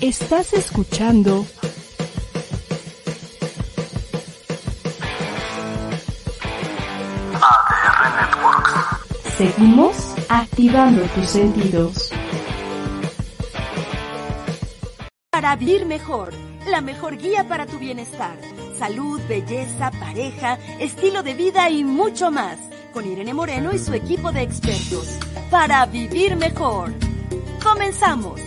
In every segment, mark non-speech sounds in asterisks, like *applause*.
Estás escuchando ADR Networks. Seguimos activando tus sentidos. Para vivir mejor, la mejor guía para tu bienestar. Salud, belleza, pareja, estilo de vida y mucho más. Con Irene Moreno y su equipo de expertos. Para vivir mejor. Comenzamos.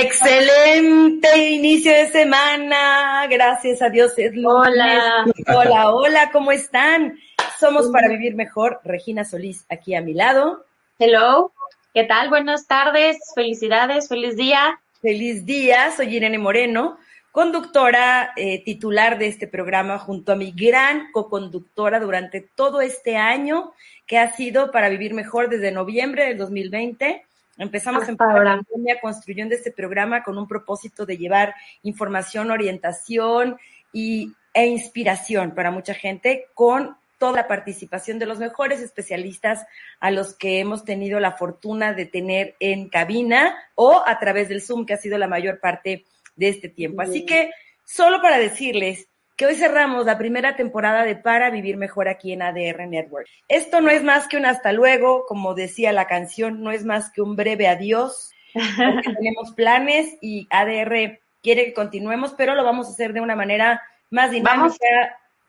Excelente inicio de semana. Gracias a Dios es lunes. Hola. Hola, *laughs* hola, ¿cómo están? Somos para vivir mejor. Regina Solís aquí a mi lado. Hello. ¿Qué tal? Buenas tardes. Felicidades. Feliz día. Feliz día. Soy Irene Moreno, conductora eh, titular de este programa junto a mi gran coconductora durante todo este año que ha sido para vivir mejor desde noviembre del 2020. Empezamos en ahora. pandemia construyendo este programa con un propósito de llevar información, orientación y, e inspiración para mucha gente con toda la participación de los mejores especialistas a los que hemos tenido la fortuna de tener en cabina o a través del Zoom, que ha sido la mayor parte de este tiempo. Así que solo para decirles que hoy cerramos la primera temporada de Para Vivir Mejor aquí en ADR Network. Esto no es más que un hasta luego, como decía la canción, no es más que un breve adiós, porque *laughs* tenemos planes y ADR quiere que continuemos, pero lo vamos a hacer de una manera más dinámica. Vamos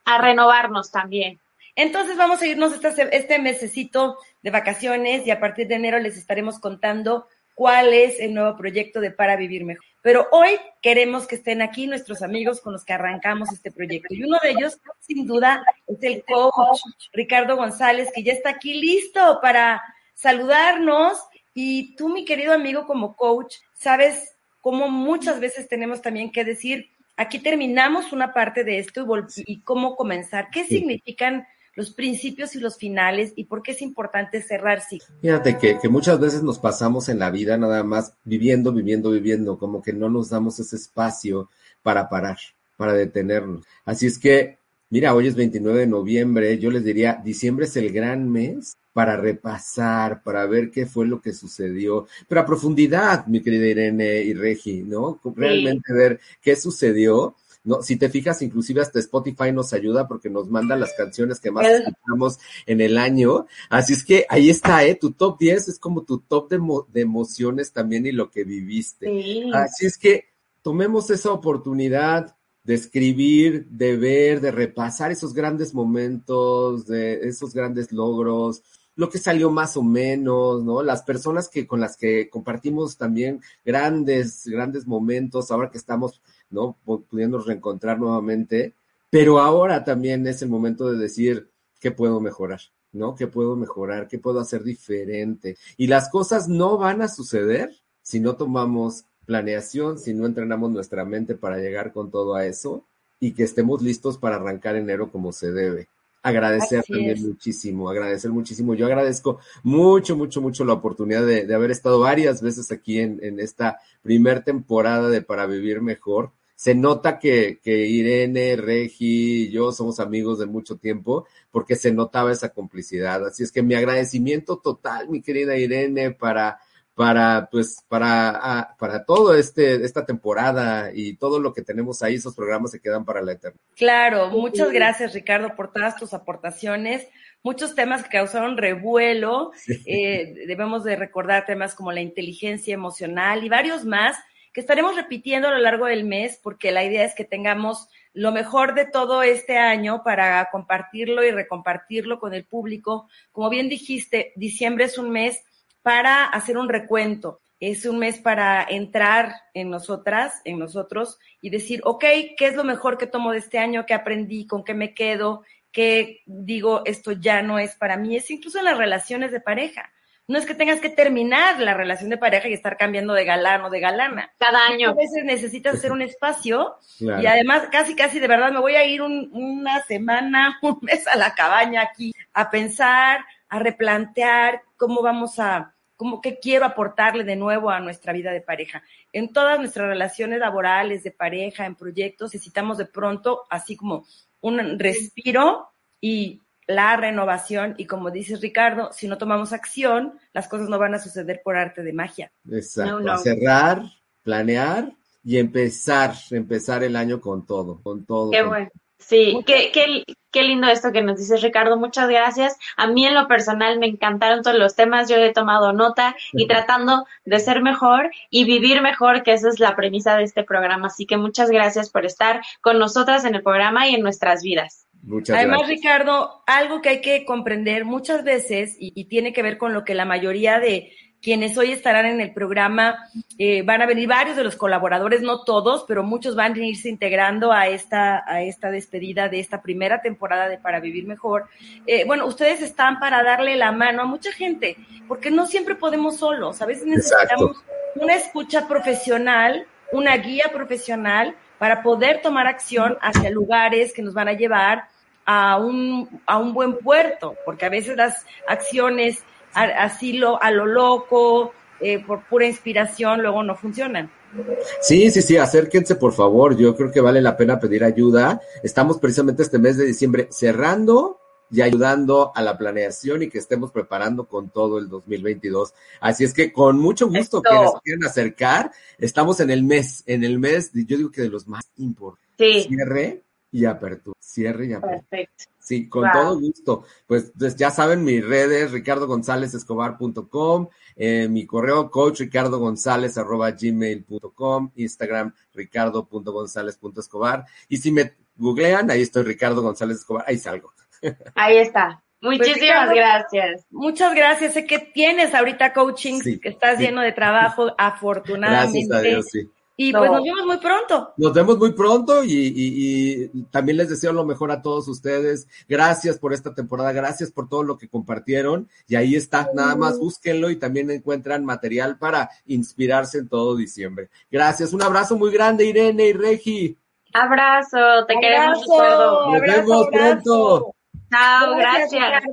a renovarnos también. Entonces vamos a irnos este, este mesecito de vacaciones y a partir de enero les estaremos contando cuál es el nuevo proyecto de Para Vivir Mejor. Pero hoy queremos que estén aquí nuestros amigos con los que arrancamos este proyecto. Y uno de ellos, sin duda, es el coach Ricardo González, que ya está aquí listo para saludarnos. Y tú, mi querido amigo, como coach, sabes cómo muchas veces tenemos también que decir, aquí terminamos una parte de esto y, y cómo comenzar. ¿Qué significan los principios y los finales y por qué es importante cerrar ciclos? Fíjate que, que muchas veces nos pasamos en la vida nada más viviendo, viviendo, viviendo, como que no nos damos ese espacio para parar, para detenernos. Así es que, mira, hoy es 29 de noviembre, yo les diría, diciembre es el gran mes para repasar, para ver qué fue lo que sucedió, pero a profundidad, mi querida Irene y Regi, ¿no? Realmente ver qué sucedió. No, si te fijas, inclusive hasta Spotify nos ayuda porque nos manda las canciones que más escuchamos en el año. Así es que ahí está, ¿eh? Tu top 10 es como tu top de, de emociones también y lo que viviste. Sí. Así es que tomemos esa oportunidad de escribir, de ver, de repasar esos grandes momentos, de esos grandes logros, lo que salió más o menos, ¿no? Las personas que con las que compartimos también grandes, grandes momentos, ahora que estamos, ¿no? Pu- Pudiendo reencontrar nuevamente, pero ahora también es el momento de decir qué puedo mejorar, ¿no? ¿Qué puedo mejorar? ¿Qué puedo hacer diferente? Y las cosas no van a suceder si no tomamos planeación, si no entrenamos nuestra mente para llegar con todo a eso y que estemos listos para arrancar enero como se debe. Agradecer Así también es. muchísimo, agradecer muchísimo. Yo agradezco mucho, mucho, mucho la oportunidad de, de haber estado varias veces aquí en, en esta primer temporada de Para Vivir Mejor. Se nota que, que Irene, Regi y yo somos amigos de mucho tiempo porque se notaba esa complicidad. Así es que mi agradecimiento total, mi querida Irene, para, para, pues, para, ah, para todo este, esta temporada y todo lo que tenemos ahí, esos programas se quedan para la eternidad. Claro, muchas gracias Ricardo por todas tus aportaciones. Muchos temas que causaron revuelo. Eh, debemos de recordar temas como la inteligencia emocional y varios más que estaremos repitiendo a lo largo del mes porque la idea es que tengamos lo mejor de todo este año para compartirlo y recompartirlo con el público. Como bien dijiste, diciembre es un mes para hacer un recuento. Es un mes para entrar en nosotras, en nosotros, y decir, ok, ¿qué es lo mejor que tomo de este año? ¿Qué aprendí? ¿Con qué me quedo? ¿Qué digo, esto ya no es para mí? Es incluso en las relaciones de pareja. No es que tengas que terminar la relación de pareja y estar cambiando de galán o de galana. Cada A año. veces necesitas hacer un espacio *laughs* Claro. y además, casi, casi de verdad, me voy a ir un- una semana, *laughs* un mes a la cabaña aquí a pensar, a replantear cómo vamos a, cómo, qué quiero aportarle de nuevo a nuestra vida de pareja. En todas nuestras relaciones laborales, de pareja, en proyectos, necesitamos de pronto, así como un respiro y la renovación y como dices Ricardo, si no tomamos acción, las cosas no van a suceder por arte de magia. Exacto. No, no. Cerrar, planear y empezar, empezar el año con todo, con todo. Qué bueno. Sí, qué, qué, qué, lindo esto que nos dices, Ricardo. Muchas gracias. A mí en lo personal me encantaron todos los temas. Yo he tomado nota y tratando de ser mejor y vivir mejor, que esa es la premisa de este programa. Así que muchas gracias por estar con nosotras en el programa y en nuestras vidas. Muchas Además, Ricardo, algo que hay que comprender muchas veces y, y tiene que ver con lo que la mayoría de quienes hoy estarán en el programa. Eh, van a venir varios de los colaboradores, no todos, pero muchos van a irse integrando a esta, a esta despedida de esta primera temporada de Para Vivir Mejor. Eh, bueno, ustedes están para darle la mano a mucha gente, porque no siempre podemos solos. A veces necesitamos una escucha profesional, una guía profesional para poder tomar acción hacia lugares que nos van a llevar a un, a un buen puerto, porque a veces las acciones así lo, a lo loco, eh, por pura inspiración, luego no funcionan. Sí, sí, sí, acérquense por favor, yo creo que vale la pena pedir ayuda. Estamos precisamente este mes de diciembre cerrando y ayudando a la planeación y que estemos preparando con todo el 2022. Así es que con mucho gusto que nos quieran acercar, estamos en el mes, en el mes, yo digo que de los más importantes. Sí. Cierre y apertura, cierre y apertura. Perfecto. Sí, con todo gusto. Pues, pues, ya saben, mis redes, ricardogonzalezescobar.com, eh, mi correo coach arroba gmail.com, Instagram ricardo.gonzález.escobar. Y si me googlean, ahí estoy Ricardo González Escobar, ahí salgo. Ahí está. Pues, Muchísimas gracias. Muchas gracias. Sé que tienes ahorita coaching, que estás lleno de trabajo, afortunadamente. Gracias a Dios, sí. Y pues nos vemos muy pronto. Nos vemos muy pronto y, también les deseo lo mejor a todos ustedes. Gracias por esta temporada, gracias por todo lo que compartieron. Y ahí está, nada más búsquenlo y también encuentran material para inspirarse en todo diciembre. Gracias, un abrazo muy grande, Irene y Regi. Abrazo, te queremos todo. Nos vemos pronto. Chao, gracias.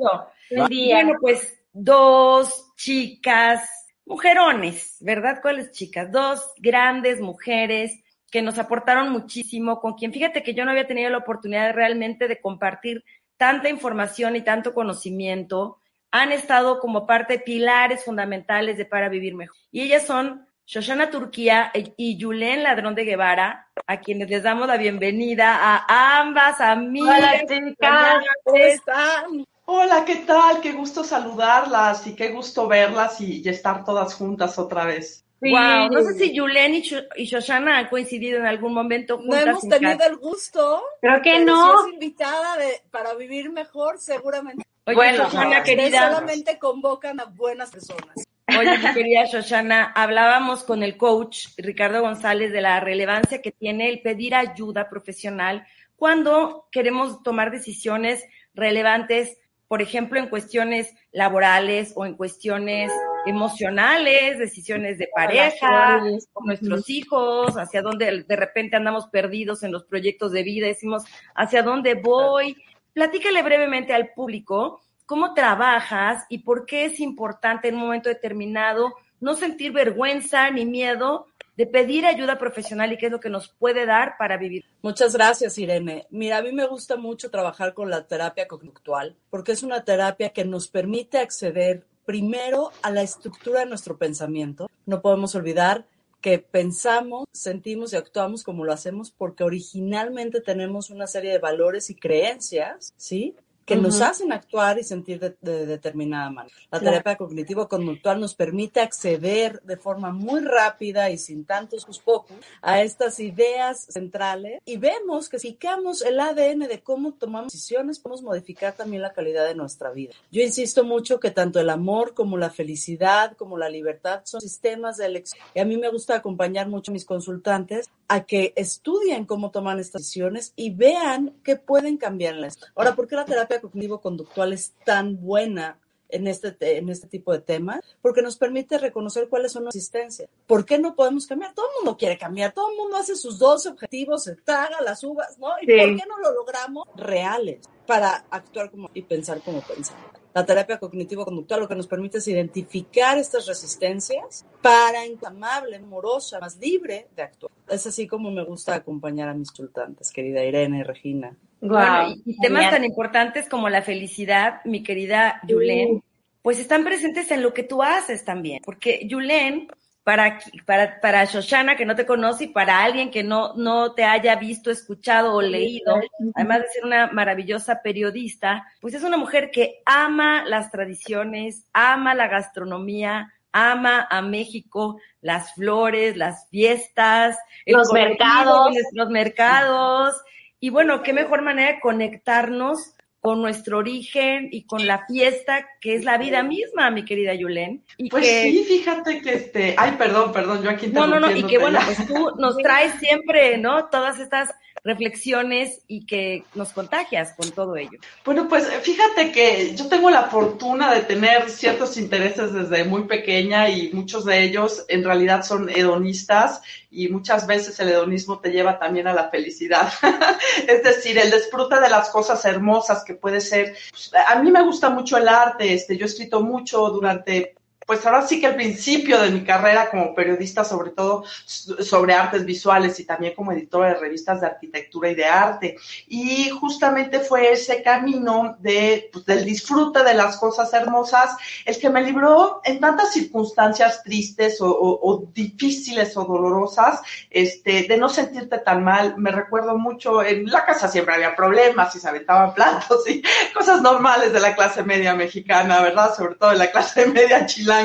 Bueno, pues dos chicas mujerones, ¿verdad? ¿Cuáles chicas? Dos grandes mujeres que nos aportaron muchísimo, con quien fíjate que yo no había tenido la oportunidad realmente de compartir tanta información y tanto conocimiento, han estado como parte pilares fundamentales de Para Vivir Mejor. Y ellas son Shoshana Turquía y Julen Ladrón de Guevara, a quienes les damos la bienvenida a ambas amigas. Hola, chicas, ¿cómo están? Hola, ¿qué tal? Qué gusto saludarlas y qué gusto verlas y, estar todas juntas otra vez. Wow, no sé si Julen y, Shoshana han coincidido en algún momento juntas. No hemos tenido el gusto. Creo que no. Si invitada de, para vivir mejor, seguramente. Oye, bueno, Shoshana, querida. Solamente convocan a buenas personas. Oye, mi querida Shoshana, hablábamos con el coach Ricardo González de la relevancia que tiene el pedir ayuda profesional cuando queremos tomar decisiones relevantes por ejemplo, en cuestiones laborales o en cuestiones emocionales, decisiones de pareja, con nuestros hijos, hacia dónde de repente andamos perdidos en los proyectos de vida, decimos, ¿hacia dónde voy? Platícale brevemente al público cómo trabajas y por qué es importante en un momento determinado no sentir vergüenza ni miedo de pedir ayuda profesional y qué es lo que nos puede dar para vivir. Muchas gracias, Irene. Mira, a mí me gusta mucho trabajar con la terapia conductual porque es una terapia que nos permite acceder primero a la estructura de nuestro pensamiento. No podemos olvidar que pensamos, sentimos y actuamos como lo hacemos porque originalmente tenemos una serie de valores y creencias, ¿sí? Que nos hacen actuar y sentir de, determinada manera. La terapia cognitivo-conductual nos permite acceder de forma muy rápida y sin tantos pocos a estas ideas centrales y vemos que si quedamos el ADN de cómo tomamos decisiones, podemos modificar también la calidad de nuestra vida. Yo insisto mucho que tanto el amor como la felicidad, como la libertad son sistemas de elección. Y a mí me gusta acompañar mucho a mis consultantes a que estudien cómo toman estas decisiones y vean qué pueden cambiarlas. Ahora, ¿por qué la terapia cognitivo-conductual es tan buena en este, en este tipo de temas, porque nos permite reconocer cuáles son las existencias. ¿Por qué no podemos cambiar? Todo el mundo quiere cambiar, todo el mundo hace sus dos objetivos, se traga las uvas, ¿no? ¿Y por qué no lo logramos reales para actuar como y pensar como pensamos? La terapia cognitivo-conductual lo que nos permite es identificar estas resistencias para amable, amorosa, más libre de actuar. Es así como me gusta acompañar a mis consultantes, querida Irene y Regina. Bueno, y, temas tan importantes como la felicidad, mi querida Yulen, pues están presentes en lo que tú haces también, porque Yulen, para, para, para Shoshana que no te conoce y para alguien que no, no te haya visto, escuchado o leído, además de ser una maravillosa periodista, pues es una mujer que ama las tradiciones, ama la gastronomía, ama a México, las flores, las fiestas, los mercados, los mercados. Y bueno, qué mejor manera de conectarnos con nuestro origen y con la fiesta que es la vida misma, mi querida Yulen. Y pues sí, fíjate que este, ay, perdón, perdón, yo aquí No, no, no, y que bueno, pues tú nos traes siempre, ¿no? Todas estas reflexiones y que nos contagias con todo ello. Bueno, pues fíjate que yo tengo la fortuna de tener ciertos intereses desde muy pequeña y muchos de ellos en realidad son hedonistas y muchas veces el hedonismo te lleva también a la felicidad. *laughs* es decir, el disfrute de las cosas hermosas que puede ser. Pues, a mí me gusta mucho el arte, este, yo he escrito mucho durante pues ahora sí que al principio de mi carrera como periodista, sobre todo sobre artes visuales y también como editora de revistas de arquitectura y de arte. Y justamente fue ese camino de, pues, del disfrute de las cosas hermosas el que me libró en tantas circunstancias tristes o, o, difíciles o dolorosas, este, de no sentirte tan mal. Me recuerdo mucho, en la casa siempre había problemas y se aventaban platos y *laughs* cosas normales de la clase media mexicana, ¿verdad? Sobre todo de la clase media chilena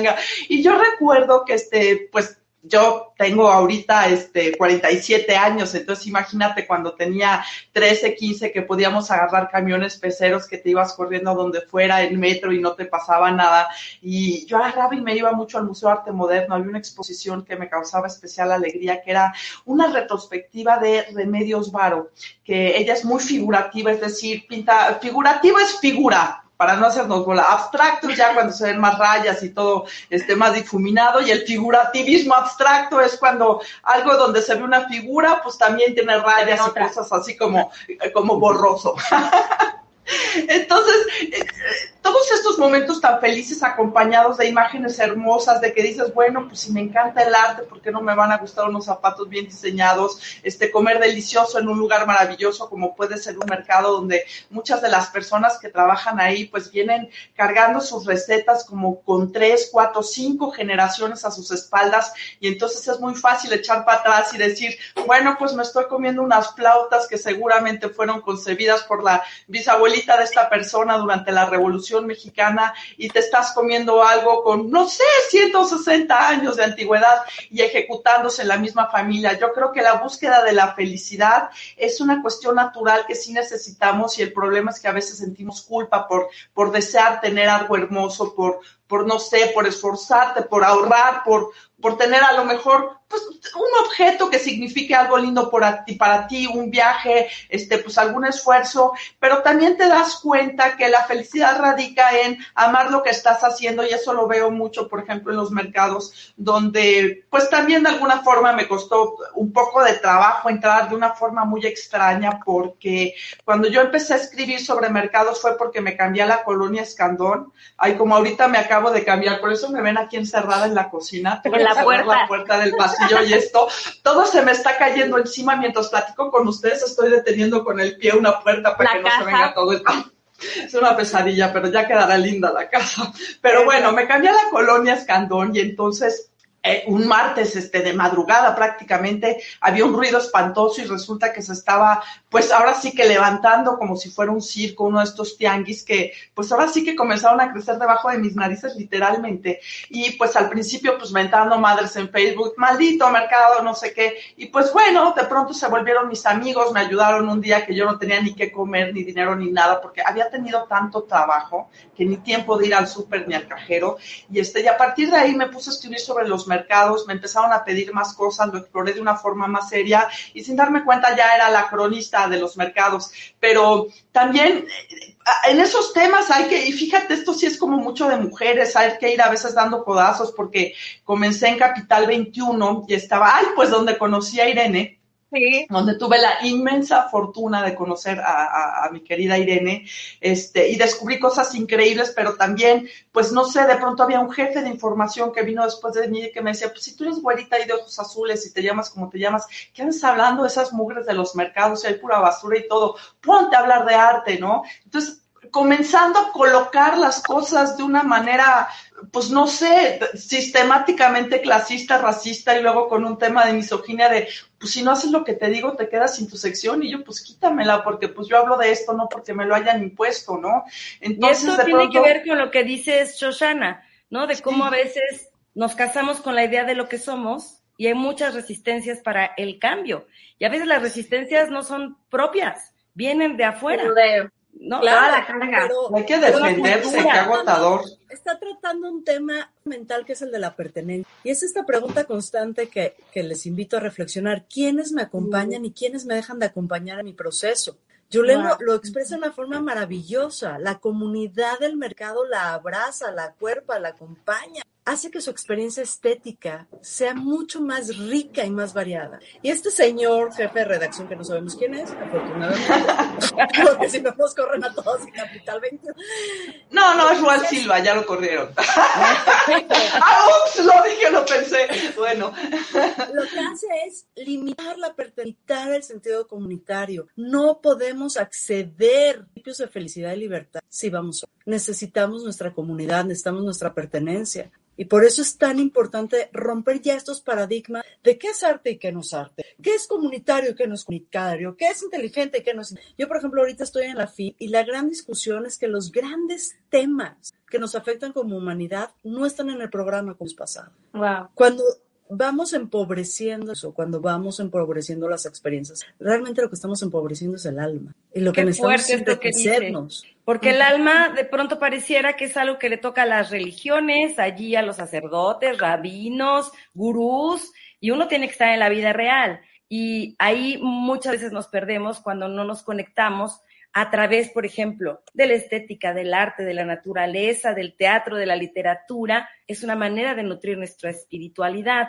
y yo recuerdo que este, pues yo tengo ahorita este 47 años, entonces imagínate cuando tenía 13, 15 que podíamos agarrar camiones peceros que te ibas corriendo donde fuera en metro y no te pasaba nada. Y yo agarraba y me iba mucho al Museo Arte Moderno. Había una exposición que me causaba especial alegría, que era una retrospectiva de Remedios Varo, que ella es muy figurativa, es decir, pinta, figurativa es figura, para no hacernos bola. Abstracto ya cuando se ven más rayas y todo este, más difuminado, y el figurativismo abstracto es cuando algo donde se ve una figura, pues también tiene rayas y cosas así como, como borroso. *laughs* Entonces, eh, todos estos momentos tan felices acompañados de imágenes hermosas, de que dices, bueno, pues si me encanta el arte, ¿por qué no me van a gustar unos zapatos bien diseñados? Este, comer delicioso en un lugar maravilloso como puede ser un mercado donde muchas de las personas que trabajan ahí pues vienen cargando sus recetas como con tres, cuatro, cinco generaciones a sus espaldas y entonces es muy fácil echar para atrás y decir, bueno, pues me estoy comiendo unas flautas que seguramente fueron concebidas por la bisabuelita de esta persona durante la revolución Mexicana y te estás comiendo algo con, no sé, 160 años de antigüedad y ejecutándose en la misma familia. Yo creo que la búsqueda de la felicidad es una cuestión natural que sí necesitamos y el problema es que a veces sentimos culpa por, por desear tener algo hermoso, por, por no sé, por esforzarte, por ahorrar, por, por tener a lo mejor pues, un objeto que signifique algo lindo para ti, para ti, un viaje, este, pues algún esfuerzo, pero también te das cuenta que la felicidad radica en amar lo que estás haciendo y eso lo veo mucho, por ejemplo, en los mercados donde pues también de alguna forma me costó un poco de trabajo entrar de una forma muy extraña porque cuando yo empecé a escribir sobre mercados fue porque me cambié a la colonia Escandón, ay como ahorita me acabo de cambiar, por eso me ven aquí encerrada en la cocina, en la puerta. la puerta del pasillo y esto, todo se me está cayendo encima mientras platico con ustedes, estoy deteniendo con el pie una puerta para que no se venga todo el... Es una pesadilla, pero ya quedará linda la casa. Pero bueno, me cambié a la colonia Escandón y entonces eh, un martes este, de madrugada prácticamente había un ruido espantoso y resulta que se estaba, pues ahora sí que levantando como si fuera un circo, uno de estos tianguis que, pues ahora sí que comenzaron a crecer debajo de mis narices literalmente. Y pues al principio, pues mentando madres en Facebook, maldito mercado, no sé qué. Y pues bueno, de pronto se volvieron mis amigos, me ayudaron un día que yo no tenía ni qué comer, ni dinero, ni nada, porque había tenido tanto trabajo que ni tiempo de ir al súper ni al cajero. Y este, y a partir de ahí me puse a escribir sobre los mercados, me empezaron a pedir más cosas, lo exploré de una forma más seria y sin darme cuenta ya era la cronista de los mercados. Pero también eh, en esos temas hay que, y fíjate, esto sí es como mucho de mujeres, hay que ir a veces dando codazos porque comencé en Capital 21 y estaba, ay, pues donde conocí a Irene sí. donde tuve la inmensa fortuna de conocer a, mi querida Irene, este, y descubrí cosas increíbles, pero también, pues no sé, de pronto había un jefe de información que vino después de mí y que me decía, pues si tú eres güerita y de ojos azules y te llamas como te llamas, ¿qué andas hablando de esas mugres de los mercados y hay pura basura y todo? Ponte a hablar de arte, ¿no? Entonces, comenzando a colocar las cosas de una manera, pues no sé, sistemáticamente clasista, racista y luego con un tema de misoginia de, pues si no haces lo que te digo, te quedas sin tu sección y yo pues quítamela porque pues yo hablo de esto, no porque me lo hayan impuesto, ¿no? Entonces, y esto tiene que ver con lo que dices Shoshana, ¿no? De cómo a veces nos casamos con la idea de lo que somos y hay muchas resistencias para el cambio. Y a veces las resistencias no son propias, vienen de afuera. No, claro, pero, hay que defenderse, qué agotador. Está tratando un tema mental que es el de la pertenencia. Y es esta pregunta constante que, que les invito a reflexionar. ¿Quiénes me acompañan y quiénes me dejan de acompañar en mi proceso? Julen lo, expresa de una forma maravillosa. La comunidad del mercado la abraza, la cuerpa, la acompaña hace que su experiencia estética sea mucho más rica y más variada. Y este señor jefe de redacción, que no sabemos quién es, afortunadamente, *laughs* porque si no nos corren a todos en Capital 20. No, no, es Juan Silva, ya lo corrieron. *laughs* ¡Ah, ups! Lo dije, lo pensé. Bueno. Lo que hace es limitar la limitar el sentido comunitario. No podemos acceder a principios de felicidad y libertad si vamos. Necesitamos nuestra comunidad, necesitamos nuestra pertenencia. Y por eso es tan importante romper ya estos paradigmas de qué es arte y qué no es arte, qué es comunitario y qué no es comunitario, qué es inteligente y qué no es. Yo, por ejemplo, ahorita estoy en la FI y la gran discusión es que los grandes temas que nos afectan como humanidad no están en el programa como es pasado. Wow. Cuando vamos empobreciendo eso, cuando vamos empobreciendo las experiencias, realmente lo que estamos empobreciendo es el alma. Y lo que necesitamos es enriquecernos. Porque el alma de pronto pareciera que es algo que le toca a las religiones, allí a los sacerdotes, rabinos, gurús, y uno tiene que estar en la vida real. Y ahí muchas veces nos perdemos cuando no nos conectamos a través, por ejemplo, de la estética, del arte, de la naturaleza, del teatro, de la literatura. Es una manera de nutrir nuestra espiritualidad.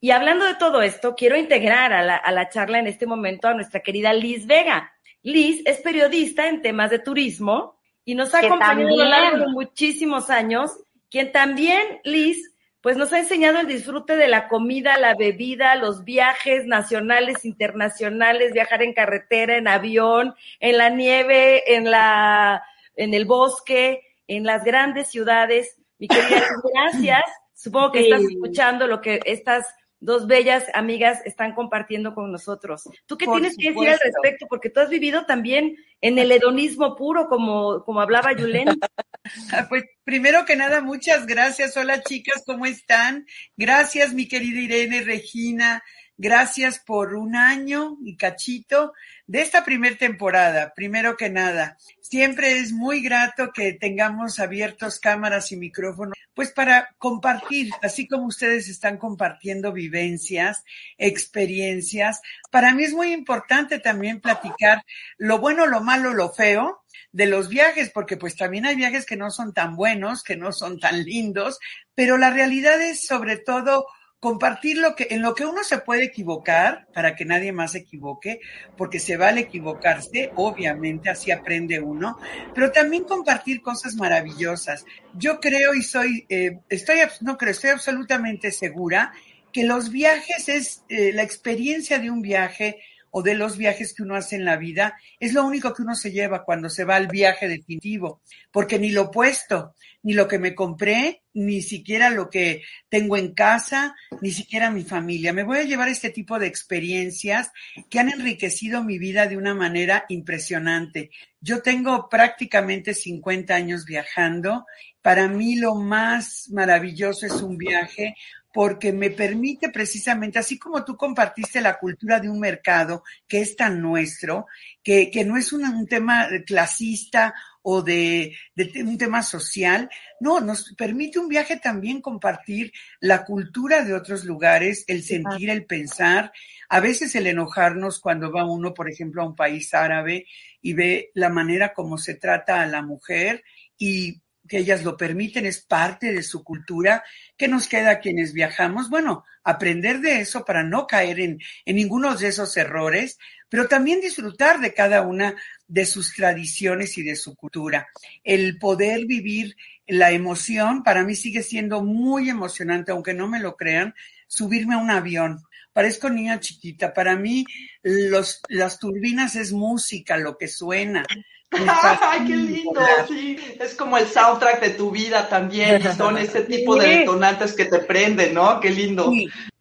Y hablando de todo esto, quiero integrar a la, charla en este momento a nuestra querida Liz Vega. Liz es periodista en temas de turismo y nos ha acompañado a lo largo de muchísimos años, quien también, Liz, pues nos ha enseñado el disfrute de la comida, la bebida, los viajes nacionales, internacionales, viajar en carretera, en avión, en la nieve, en la, en el bosque, en las grandes ciudades. Mi querida, *laughs* gracias. Supongo que estás escuchando lo que estas dos bellas amigas están compartiendo con nosotros. ¿Tú qué tienes que decir al respecto? Porque tú has vivido también en el hedonismo puro, como, como hablaba Yulén. *laughs* pues primero que nada, muchas gracias. Hola chicas, ¿cómo están? Gracias, mi querida Irene, Regina. Gracias por un año y cachito de esta primer temporada. Primero que nada, siempre es muy grato que tengamos abiertos cámaras y micrófonos, pues para compartir, así como ustedes están compartiendo vivencias, experiencias. Para mí es muy importante también platicar lo bueno, lo malo, lo feo de los viajes, porque pues también hay viajes que no son tan buenos, que no son tan lindos, pero la realidad es sobre todo compartir lo que, en lo que uno se puede equivocar para que nadie más se equivoque, porque se vale equivocarse, obviamente, así aprende uno, pero también compartir cosas maravillosas. Yo creo y soy, eh, estoy, no creo, estoy absolutamente segura que los viajes es eh, la experiencia de un viaje o de los viajes que uno hace en la vida, es lo único que uno se lleva cuando se va al viaje definitivo, porque ni lo opuesto, ni lo que me compré, ni siquiera lo que tengo en casa, ni siquiera mi familia. Me voy a llevar este tipo de experiencias que han enriquecido mi vida de una manera impresionante. Yo tengo prácticamente 50 años viajando. Para mí lo más maravilloso es un viaje porque me permite precisamente, así como tú compartiste la cultura de un mercado que es tan nuestro, que, que no es un tema clasista o de, de, un tema social, no, nos permite un viaje también compartir la cultura de otros lugares, el sentir, el pensar, a veces el enojarnos cuando va uno, por ejemplo, a un país árabe y ve la manera como se trata a la mujer y que ellas lo permiten, es parte de su cultura. ¿Qué nos queda a quienes viajamos? Bueno, aprender de eso para no caer en, en ninguno de esos errores, pero también disfrutar de cada una de sus tradiciones y de su cultura. El poder vivir la emoción para mí sigue siendo muy emocionante, aunque no me lo crean, subirme a un avión. Parezco niña chiquita. Para mí, los, las turbinas es música, lo que suena. ¡Ay, *laughs* qué lindo! Sí, es como el soundtrack de tu vida también. Son ese tipo de detonantes que te prenden, ¿no? Qué lindo.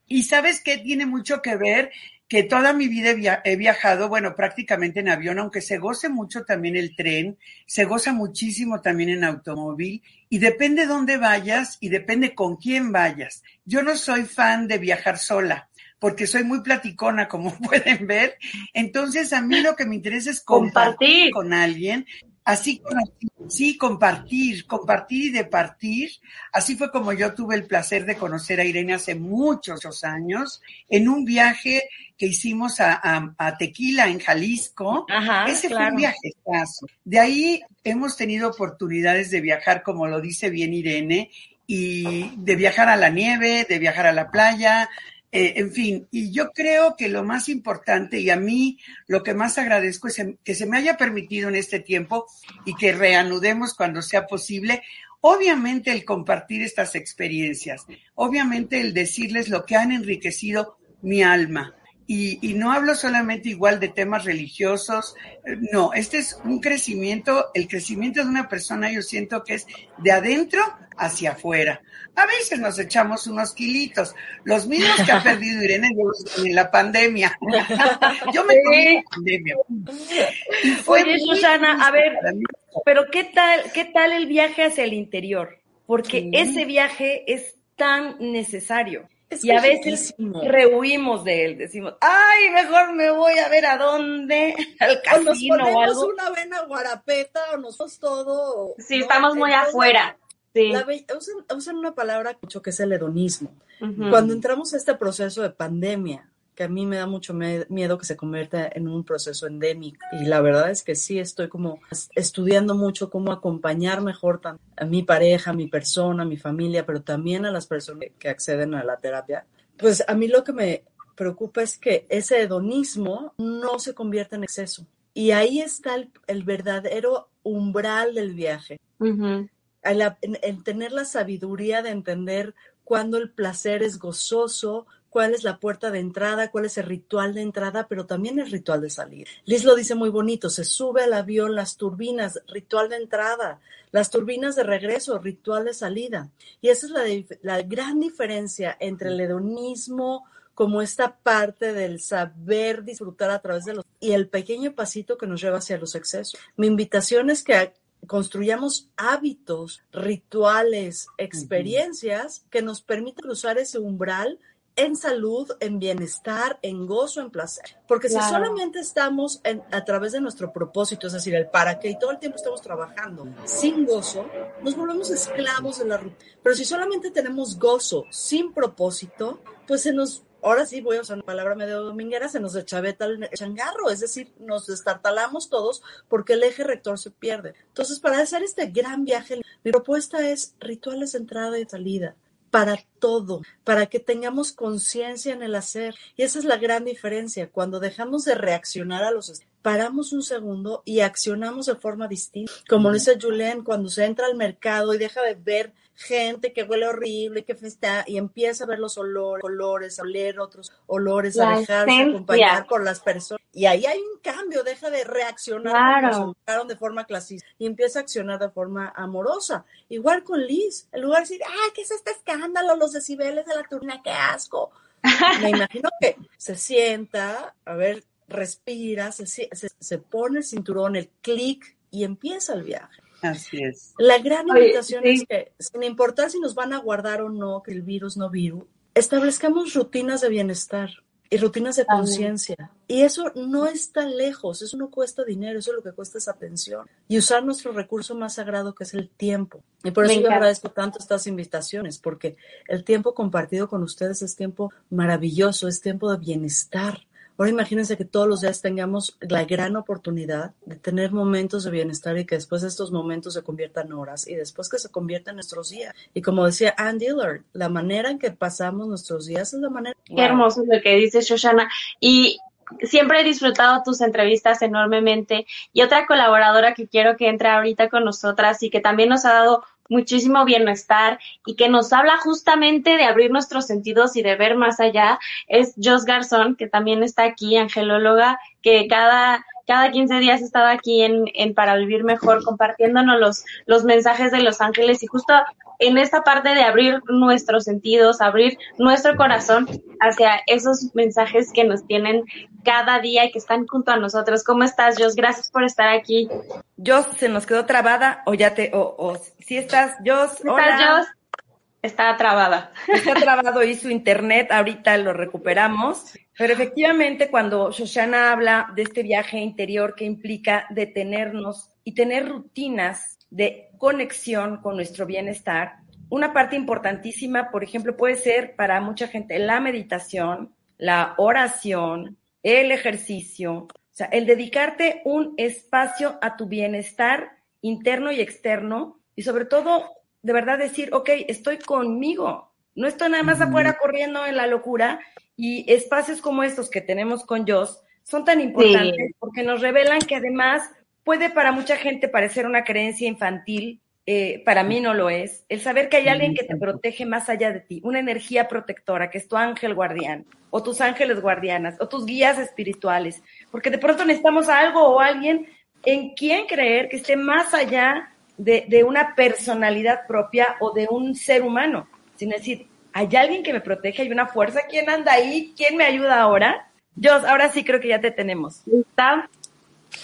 Y sabes qué tiene mucho que ver que toda mi vida he viajado, bueno, prácticamente en avión, aunque se goce mucho también el tren, se goza muchísimo también en automóvil y depende dónde vayas y depende con quién vayas. Yo no soy fan de viajar sola porque soy muy platicona, como *laughs* pueden ver. Entonces, a mí lo que me interesa es compartir, con alguien. Así, sí, compartir, compartir y departir. Así fue como yo tuve el placer de conocer a Irene hace muchos años en un viaje que hicimos a, Tequila en Jalisco. Ese fue un viaje. De ahí hemos tenido oportunidades de viajar, como lo dice bien Irene, y de viajar a la nieve, de viajar a la playa, eh, en fin, y yo creo que lo más importante y a mí lo que más agradezco es que se me haya permitido en este tiempo y que reanudemos cuando sea posible, obviamente el compartir estas experiencias, obviamente el decirles lo que han enriquecido mi alma, y, no hablo solamente igual de temas religiosos, no, este es un crecimiento, el crecimiento de una persona yo siento que es de adentro hacia afuera. A veces nos echamos unos kilitos, los mismos que ha *laughs* perdido Irene en la pandemia. *laughs* yo me comí la pandemia. Oye, Susana, a ver, pero ¿qué tal, qué tal el viaje hacia el interior? Porque ese viaje es tan necesario y a veces rehuimos de él, decimos, ay, mejor me voy a ver a dónde, *laughs* al casino o nos ponemos una vena guarapeta o nosotros todo. Sí, estamos muy afuera. Sí. usan, una palabra mucho que es el hedonismo. Cuando entramos a este proceso de pandemia, que a mí me da mucho miedo que se convierta en un proceso endémico. Y la verdad es que sí estoy como estudiando mucho cómo acompañar mejor a mi pareja, a mi persona, a mi familia, pero también a las personas que acceden a la terapia. Pues a mí lo que me preocupa es que ese hedonismo no se convierta en exceso. Y ahí está el, verdadero umbral del viaje. el tener la sabiduría de entender cuándo el placer es gozoso, cuál es la puerta de entrada, cuál es el ritual de entrada, pero también el ritual de salir. Liz lo dice muy bonito, se sube al avión, las turbinas, ritual de entrada, las turbinas de regreso, ritual de salida. Y esa es la, la gran diferencia entre el hedonismo como esta parte del saber disfrutar a través de los y el pequeño pasito que nos lleva hacia los excesos. Mi invitación es que construyamos hábitos, rituales, experiencias que nos permitan cruzar ese umbral en salud, en bienestar, en gozo, en placer. Porque si solamente estamos a través de nuestro propósito, es decir, el para qué, y todo el tiempo estamos trabajando sin gozo, nos volvemos esclavos de la rutina. Pero si solamente tenemos gozo sin propósito, pues se nos, ahora sí voy a usar una palabra medio dominguera, se nos dechaveta el changarro, es decir, nos destartalamos todos porque el eje rector se pierde. Entonces, para hacer este gran viaje, mi propuesta es rituales de entrada y salida para todo, para que tengamos conciencia en el hacer. Y esa es la gran diferencia. Cuando dejamos de reaccionar a los paramos un segundo y accionamos de forma distinta. Como dice Julien, cuando se entra al mercado y deja de ver gente que huele horrible, que está y empieza a ver los olores, colores, a oler otros olores, a dejarse acompañar por las personas. Y ahí hay un cambio, deja de reaccionar claro. de forma clasista y empieza a accionar de forma amorosa. Igual con Liz, en lugar de decir, ay, ¿qué es este escándalo? Los decibeles de la turna, qué asco. Me *laughs* imagino que se sienta, a ver, respira, se, se, pone el cinturón, el clic y empieza el viaje. Así es. La gran invitación es que, sin importar si nos van a guardar o no, que el virus no virus, establezcamos rutinas de bienestar y rutinas de conciencia. Y eso no está lejos, eso no cuesta dinero, eso es lo que cuesta es atención. Y usar nuestro recurso más sagrado que es el tiempo. Y por eso yo agradezco tanto estas invitaciones, porque el tiempo compartido con ustedes es tiempo maravilloso, es tiempo de bienestar. Ahora imagínense que todos los días tengamos la gran oportunidad de tener momentos de bienestar y que después estos momentos se conviertan horas y después que se conviertan nuestros días. Y como decía Ann Dillard, la manera en que pasamos nuestros días es la manera... Qué hermoso lo que dice Shoshana. Y siempre he disfrutado tus entrevistas enormemente. Y otra colaboradora que quiero que entre ahorita con nosotras y que también nos ha dado muchísimo bienestar y que nos habla justamente de abrir nuestros sentidos y de ver más allá es Jos Garzón, que también está aquí, angelóloga, que cada cada 15 días he estado aquí en, en Para Vivir Mejor compartiéndonos los, los mensajes de los ángeles y justo en esta parte de abrir nuestros sentidos, abrir nuestro corazón hacia esos mensajes que nos tienen cada día y que están junto a nosotros. ¿Cómo estás, Jos? Gracias por estar aquí. Jos, ¿se nos quedó trabada o ya te, o, o si estás, Jos? ¿Estás, Jos? Está trabada. Está trabado y su internet, ahorita lo recuperamos. Pero efectivamente, cuando Shoshana habla de este viaje interior que implica detenernos y tener rutinas de conexión con nuestro bienestar, una parte importantísima, por ejemplo, puede ser para mucha gente la meditación, la oración, el ejercicio, o sea, el dedicarte un espacio a tu bienestar interno y externo y sobre todo de verdad decir, ok, estoy conmigo, no estoy nada más afuera corriendo en la locura y espacios como estos que tenemos con Joss son tan importantes porque nos revelan que además puede para mucha gente parecer una creencia infantil, eh, para mí no lo es, el saber que hay alguien que te protege más allá de ti, una energía protectora, que es tu ángel guardián, o tus ángeles guardianas, o tus guías espirituales, porque de pronto necesitamos algo o alguien en quien creer que esté más allá de, de, una personalidad propia o de un ser humano, sino decir, hay alguien que me protege, hay una fuerza, ¿quién anda ahí? ¿Quién me ayuda ahora? Yo, ahora sí creo que ya te tenemos. ¿Está?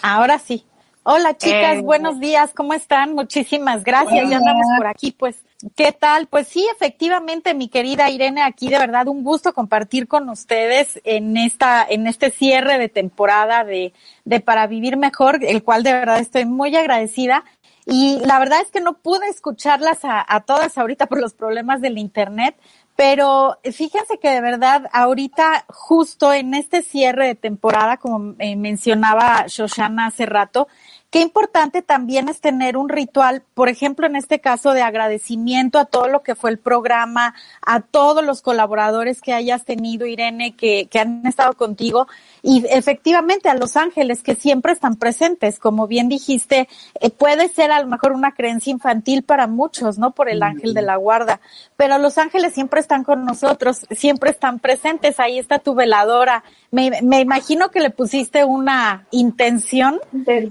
Ahora sí. Hola chicas, eh, buenos días, ¿cómo están? Muchísimas gracias, ya andamos por aquí, pues, ¿qué tal? Pues sí, efectivamente, mi querida Irene, aquí de verdad un gusto compartir con ustedes en esta, en este cierre de temporada de, de Para Vivir Mejor, el cual de verdad estoy muy agradecida y la verdad es que no pude escucharlas a, a todas ahorita por los problemas del internet, pero fíjense que de verdad ahorita justo en este cierre de temporada, como eh, mencionaba Shoshana hace rato, Qué importante también es tener un ritual, por ejemplo, en este caso de agradecimiento a todo lo que fue el programa, a todos los colaboradores que hayas tenido, Irene, que, que han estado contigo, y efectivamente a los ángeles que siempre están presentes. Como bien dijiste, eh, puede ser a lo mejor una creencia infantil para muchos, ¿no? Por el ángel de la guarda, pero los ángeles siempre están con nosotros, siempre están presentes. Ahí está tu veladora. Me, me imagino que le pusiste una intención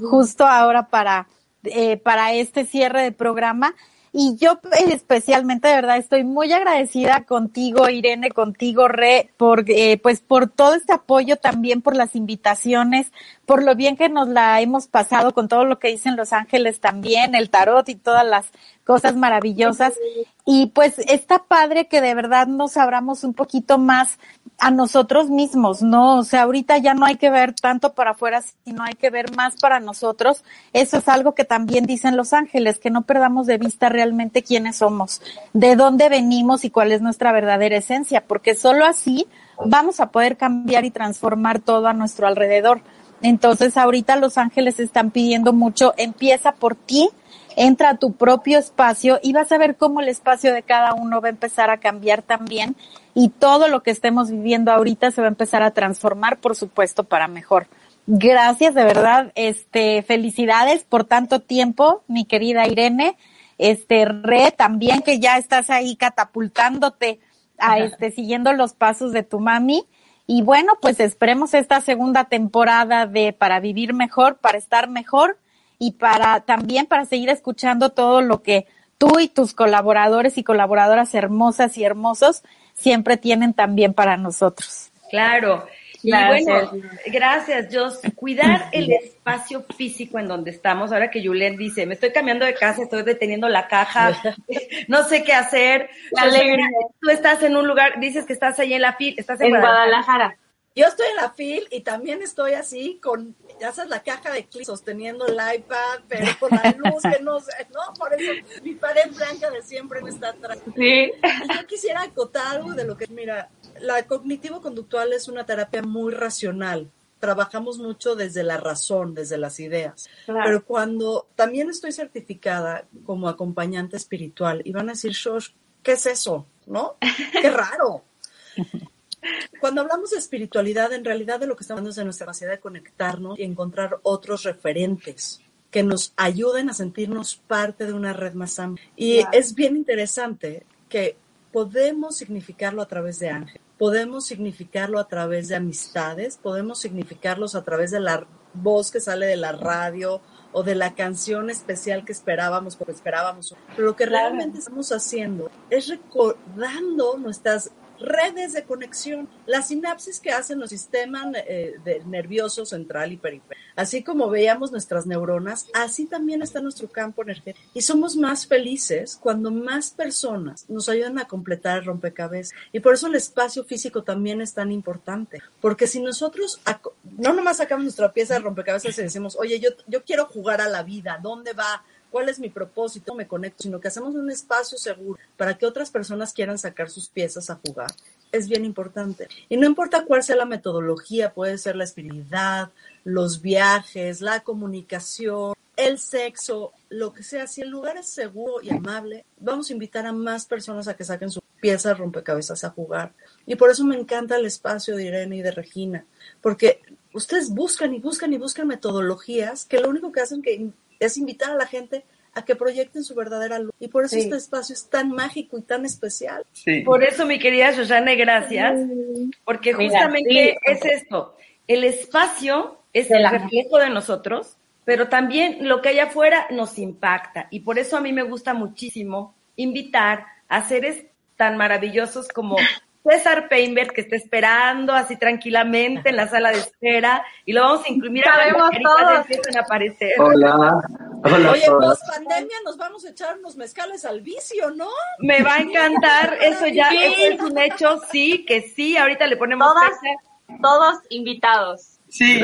justo ahora para, eh, para este cierre de programa. Y yo especialmente, de verdad, estoy muy agradecida contigo, Irene, contigo, Re, por, eh, pues, por todo este apoyo también, por las invitaciones, por lo bien que nos la hemos pasado con todo lo que dicen Los Ángeles también, el tarot y todas las cosas maravillosas. Y pues está padre que de verdad nos abramos un poquito más a nosotros mismos, ¿no? O sea, ahorita ya no hay que ver tanto para afuera, sino hay que ver más para nosotros. Eso es algo que también dicen los ángeles, que no perdamos de vista realmente quiénes somos, de dónde venimos y cuál es nuestra verdadera esencia, porque solo así vamos a poder cambiar y transformar todo a nuestro alrededor. Entonces, ahorita los ángeles están pidiendo mucho, empieza por ti, entra a tu propio espacio y vas a ver cómo el espacio de cada uno va a empezar a cambiar también y todo lo que estemos viviendo ahorita se va a empezar a transformar, por supuesto, para mejor. Gracias, de verdad, este, felicidades por tanto tiempo, mi querida Irene. Este, Re, también que ya estás ahí catapultándote a este, siguiendo los pasos de tu mami. Y bueno, pues esperemos esta segunda temporada de Para Vivir Mejor, para estar mejor y para también para seguir escuchando todo lo que tú y tus colaboradores y colaboradoras hermosas y hermosos siempre tienen también para nosotros. Claro. Y bueno, gracias, Jos. Cuidar el espacio físico en donde estamos. Ahora que Julen dice, me estoy cambiando de casa, estoy deteniendo la caja, *laughs* no sé qué hacer. tú estás en un lugar, dices que estás ahí en la fila, estás en, Guadalajara. Yo estoy en la fil y también estoy así con ya sabes, la caja de clics sosteniendo el iPad, pero con la luz que no sé, ¿no? Por eso mi pared blanca de siempre me está atrás. Sí. Y yo quisiera acotar algo de lo que, mira, la cognitivo-conductual es una terapia muy racional. Trabajamos mucho desde la razón, desde las ideas. Claro. Pero cuando también estoy certificada como acompañante espiritual, y van a decir, Shosh, ¿qué es eso? ¿No? *laughs* ¡Qué raro! Cuando hablamos de espiritualidad, en realidad de lo que estamos hablando es de nuestra capacidad de conectarnos y encontrar otros referentes que nos ayuden a sentirnos parte de una red más amplia. Y es bien interesante que podemos significarlo a través de ángeles, podemos significarlo a través de amistades, podemos significarlos a través de la voz que sale de la radio o de la canción especial que esperábamos, porque esperábamos. Pero lo que realmente estamos haciendo es recordando nuestras redes de conexión, las sinapsis que hacen los sistemas eh, nervioso central y periférico. Así como veíamos nuestras neuronas, así también está nuestro campo energético. Y somos más felices cuando más personas nos ayudan a completar el rompecabezas. Y por eso el espacio físico también es tan importante. Porque si nosotros no nomás sacamos nuestra pieza de rompecabezas y decimos, oye, yo, yo quiero jugar a la vida, ¿dónde va? Cuál es mi propósito, me conecto, sino que hacemos un espacio seguro para que otras personas quieran sacar sus piezas a jugar. Es bien importante. Y no importa cuál sea la metodología, puede ser la espiritualidad, los viajes, la comunicación, el sexo, lo que sea. Si el lugar es seguro y amable, vamos a invitar a más personas a que saquen sus piezas rompecabezas a jugar. Y por eso me encanta el espacio de Irene y de Regina, porque ustedes buscan y buscan y buscan metodologías que lo único que hacen que es invitar a la gente a que proyecten su verdadera luz. Y por eso Sí. este espacio es tan mágico y tan especial. Sí. Por eso, mi querida Shoshana, gracias, porque Mira, justamente sí. es esto. El espacio es el reflejo de nosotros, pero también lo que hay afuera nos impacta. Y por eso a mí me gusta muchísimo invitar a seres tan maravillosos como César Peinberg, que está esperando así tranquilamente en la sala de espera, y lo vamos a incluir. Sabemos todos. empiezan a aparecer. Hola, hola Oye, post pandemia nos vamos a echar unos mezcales al vicio, ¿no? Me va a encantar, eso ya Sí. eso es un hecho, sí, que sí, ahorita le ponemos Todas. fecha. Todos invitados. Sí.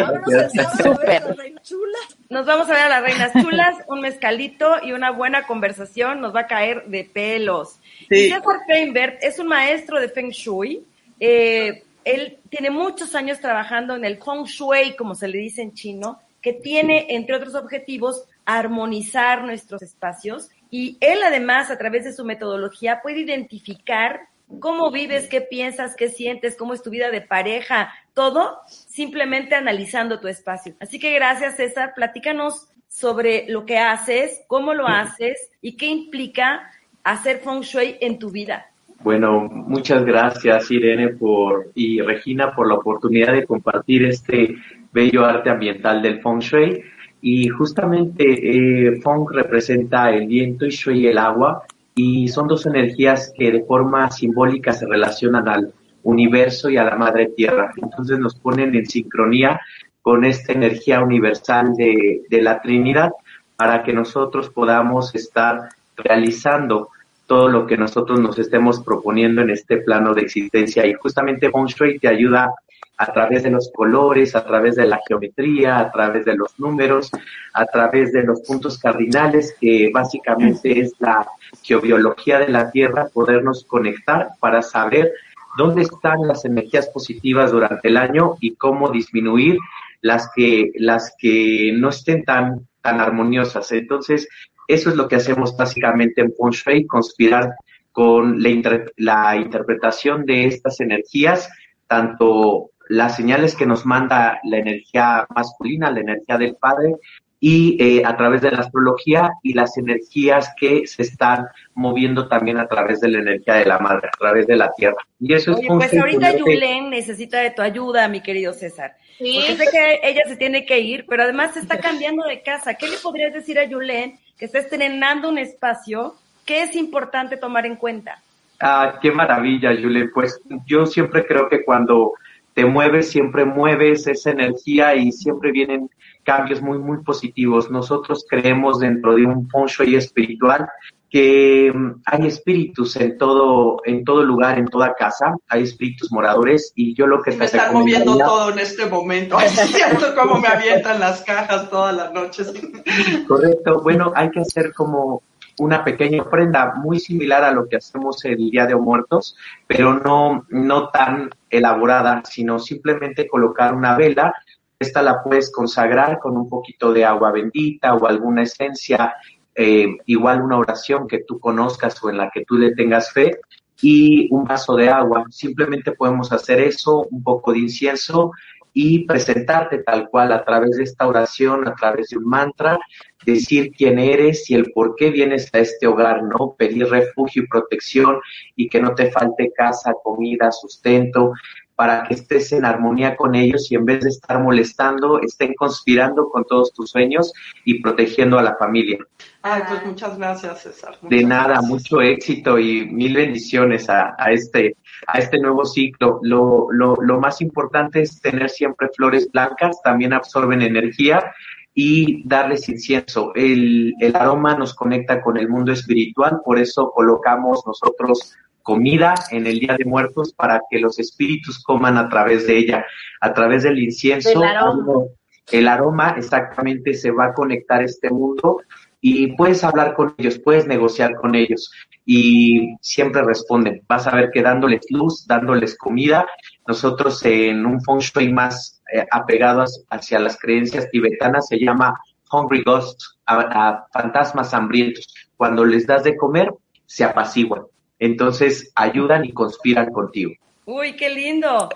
Chula. Nos vamos a ver a las reinas chulas, un mezcalito y una buena conversación nos va a caer de pelos. Sí. César Feinberg es un maestro de Feng Shui. Eh, él tiene muchos años trabajando en el Feng Shui, como se le dice en chino, que tiene, entre otros objetivos, armonizar nuestros espacios. Y él además, a través de su metodología, puede identificar cómo vives, qué piensas, qué sientes, cómo es tu vida de pareja, todo simplemente analizando tu espacio. Así que gracias, César. Platícanos sobre lo que haces, cómo lo haces y qué implica hacer feng shui en tu vida. Bueno, muchas gracias Irene por y Regina por la oportunidad de compartir este bello arte ambiental del Feng Shui. Y justamente eh, Feng representa el viento y Shui el agua y son dos energías que de forma simbólica se relacionan al universo y a la madre tierra. Entonces nos ponen en sincronía con esta energía universal de, de la Trinidad para que nosotros podamos estar realizando todo lo que nosotros nos estemos proponiendo en este plano de existencia. Y justamente Feng Shui te ayuda a través de los colores, a través de la geometría, a través de los números, a través de los puntos cardinales, que básicamente es la geobiología de la Tierra, podernos conectar para saber dónde están las energías positivas durante el año y cómo disminuir las que, las que no estén tan, tan armoniosas. Entonces, eso es lo que hacemos básicamente en Feng Shui, conspirar con la, inter- la interpretación de estas energías, tanto las señales que nos manda la energía masculina, la energía del padre, y eh, a través de la astrología y las energías que se están moviendo también a través de la energía de la madre, a través de la tierra. Y eso Oye, es pues ahorita Yulen necesita de tu ayuda, mi querido César. Sí. Porque sé que ella se tiene que ir, pero además se está cambiando de casa. ¿Qué le podrías decir a Yulen que está estrenando un espacio que es importante tomar en cuenta? Ah, qué maravilla, Julen. Pues yo siempre creo que cuando te mueves, siempre mueves esa energía y siempre vienen cambios muy, muy positivos. Nosotros creemos dentro de un feng shui espiritual que mm, hay espíritus en todo, en todo lugar, en toda casa, hay espíritus moradores y yo lo que me están moviendo todo en este momento. *laughs* Es cierto cómo me avientan las cajas todas las noches. *laughs* Correcto. Bueno, hay que hacer como una pequeña ofrenda muy similar a lo que hacemos el Día de Muertos, pero no, no tan elaborada, sino simplemente colocar una vela. Esta la puedes consagrar con un poquito de agua bendita o alguna esencia eh, igual una oración que tú conozcas o en la que tú le tengas fe y un vaso de agua. Simplemente podemos hacer eso, un poco de incienso y presentarte tal cual a través de esta oración, a través de un mantra, decir quién eres y el por qué vienes a este hogar, ¿no? Pedir refugio y protección y que no te falte casa, comida, sustento, para que estés en armonía con ellos y en vez de estar molestando, estén conspirando con todos tus sueños y protegiendo a la familia. Ay, pues muchas gracias, César. de nada, mucho éxito y mil bendiciones a, este, a este nuevo ciclo. Lo, lo, lo más importante es tener siempre flores blancas, también absorben energía y darles incienso. El, el aroma nos conecta con el mundo espiritual, por eso colocamos nosotros comida en el Día de Muertos para que los espíritus coman a través de ella, a través del incienso. El aroma. el aroma exactamente se va a conectar a este mundo y puedes hablar con ellos, puedes negociar con ellos y siempre responden. Vas a ver que dándoles luz, dándoles comida, nosotros en un feng shui más eh, apegados hacia las creencias tibetanas se llama hungry ghosts, a fantasmas hambrientos. Cuando les das de comer, se apaciguan entonces ayudan y conspiran contigo. Uy, qué lindo.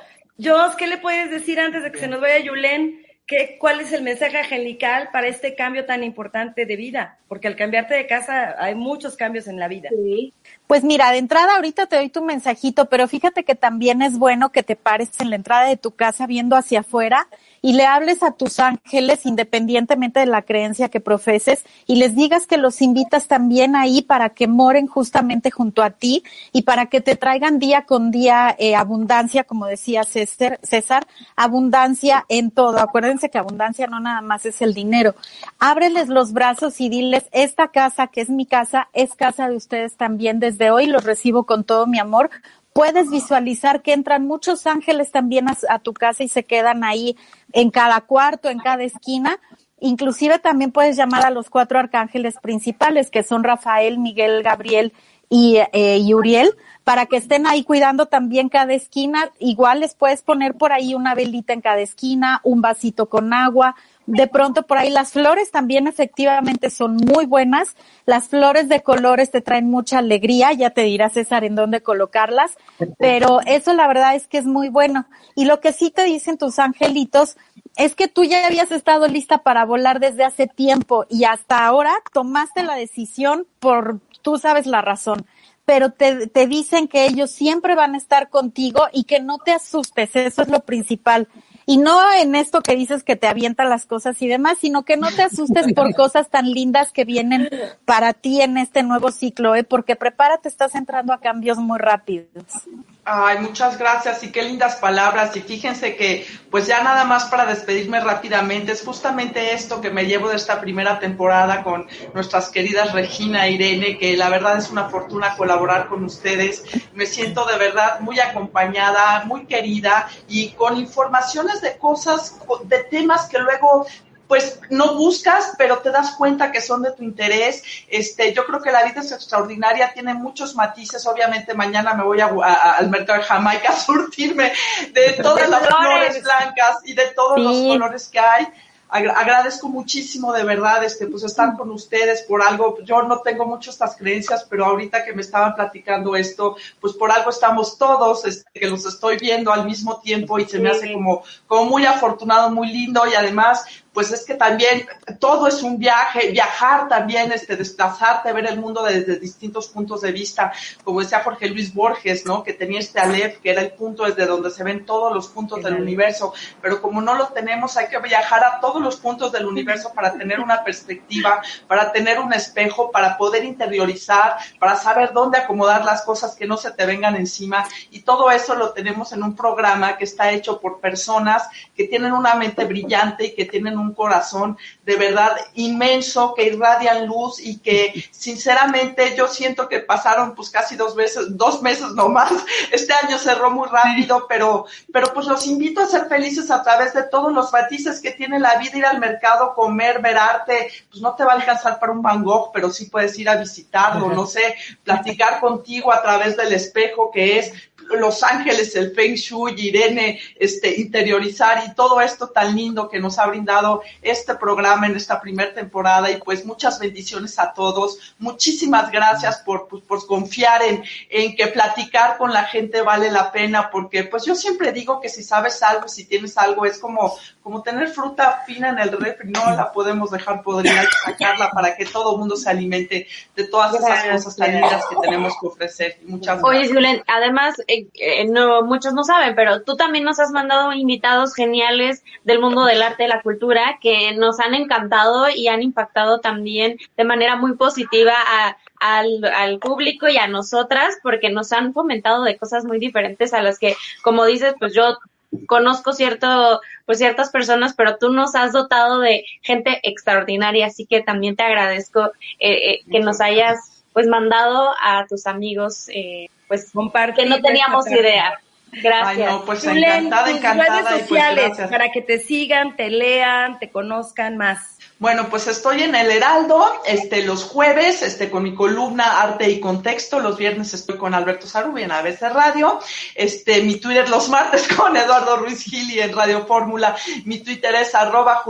Jos, ¿qué le puedes decir antes de que se nos vaya Yulén? ¿Qué, ¿Cuál es el mensaje angelical para este cambio tan importante de vida? Porque al cambiarte de casa hay muchos cambios en la vida. Pues mira, de entrada ahorita te doy tu mensajito, pero fíjate que también es bueno que te pares en la entrada de tu casa viendo hacia afuera y le hables a tus ángeles independientemente de la creencia que profeses y les digas que los invitas también ahí para que moren justamente junto a ti y para que te traigan día con día eh, abundancia, como decía César, César, abundancia en todo. Acuérdense que abundancia no nada más es el dinero. Ábreles los brazos y diles, esta casa que es mi casa es casa de ustedes también. Desde hoy los recibo con todo mi amor puedes visualizar que entran muchos ángeles también a, tu casa y se quedan ahí en cada cuarto, en cada esquina. Inclusive también puedes llamar a los cuatro arcángeles principales, que son Rafael, Miguel, Gabriel y, eh, y Uriel, para que estén ahí cuidando también cada esquina. Igual les puedes poner por ahí una velita en cada esquina, un vasito con agua, de pronto por ahí las flores también efectivamente son muy buenas. Las flores de colores te traen mucha alegría, ya te dirá César en dónde colocarlas, pero eso la verdad es que es muy bueno. Y lo que sí te dicen tus angelitos es que tú ya habías estado lista para volar desde hace tiempo y hasta ahora tomaste la decisión por, tú sabes la razón pero te, te dicen que ellos siempre van a estar contigo y que no te asustes, eso es lo principal. Y no en esto que dices que te avientan las cosas y demás, sino que no te asustes por *laughs* cosas tan lindas que vienen para ti en este nuevo ciclo, ¿eh? porque prepárate, estás entrando a cambios muy rápidos. Ay, muchas gracias y qué lindas palabras. Y fíjense que, pues ya nada más para despedirme rápidamente, es justamente esto que me llevo de esta primera temporada con nuestras queridas Regina e Irene, que la verdad es una fortuna colaborar con ustedes. Me siento de verdad muy acompañada, muy querida y con informaciones de cosas, de temas que luego pues no buscas, pero te das cuenta que son de tu interés. Este, yo creo que la vida es extraordinaria, tiene muchos matices. Obviamente mañana me voy al mercado de Jamaica a surtirme de todas las flores blancas y de todos los colores que hay. Agradezco muchísimo de verdad este pues estar con ustedes por algo. Yo no tengo mucho estas creencias pero ahorita que me estaban platicando esto pues por algo estamos todos este, que los estoy viendo al mismo tiempo y se me hace como como muy afortunado muy lindo. Y además pues es que también todo es un viaje, viajar también, este, desplazarte, ver el mundo desde distintos puntos de vista, como decía Jorge Luis Borges, ¿no? Que tenía este Aleph, que era el punto desde donde se ven todos los puntos del universo, pero como no lo tenemos, hay que viajar a todos los puntos del universo para tener una perspectiva, para tener un espejo, para poder interiorizar, para saber dónde acomodar las cosas que no se te vengan encima, y todo eso lo tenemos en un programa que está hecho por personas que tienen una mente brillante y que tienen un un corazón de verdad inmenso, que irradian luz y que sinceramente yo siento que pasaron pues casi dos veces, dos meses nomás. Este año cerró muy rápido, pero, pero pues los invito a ser felices a través de todos los matices que tiene la vida, ir al mercado, comer, ver arte, pues no te va a alcanzar para un Van Gogh, pero sí puedes ir a visitarlo, no sé, platicar contigo a través del espejo que es los Ángeles, el Feng Shui, Irene, este, interiorizar y todo esto tan lindo que nos ha brindado este programa en esta primera temporada y pues muchas bendiciones a todos. Muchísimas gracias por, pues, por confiar en, en que platicar con la gente vale la pena porque pues yo siempre digo que si sabes algo, si tienes algo, es como, como tener fruta fina en el refri, no la podemos dejar podrida, sacarla para que todo el mundo se alimente de todas esas cosas tan lindas que tenemos que ofrecer. Muchas gracias. Oye, Julen, además, eh, no, muchos no saben, pero tú también nos has mandado invitados geniales del mundo del arte y la cultura que nos han encantado y han impactado también de manera muy positiva a, al, al, público y a nosotras porque nos han fomentado de cosas muy diferentes a las que, como dices, pues yo conozco cierto, pues ciertas personas, pero tú nos has dotado de gente extraordinaria, así que también te agradezco eh, eh, que nos hayas pues mandado a tus amigos eh, pues que no teníamos idea. Gracias. Ay, no, pues encantada, encantada. Redes sociales pues para que te sigan, te lean, te conozcan más. Bueno, pues estoy en el Heraldo, este, los jueves, este, con mi columna Arte y Contexto, los viernes estoy con Alberto Sarubi en ABC Radio, este, mi Twitter los martes *laughs* con Eduardo Ruiz Gili en Radio Fórmula, mi Twitter es arroba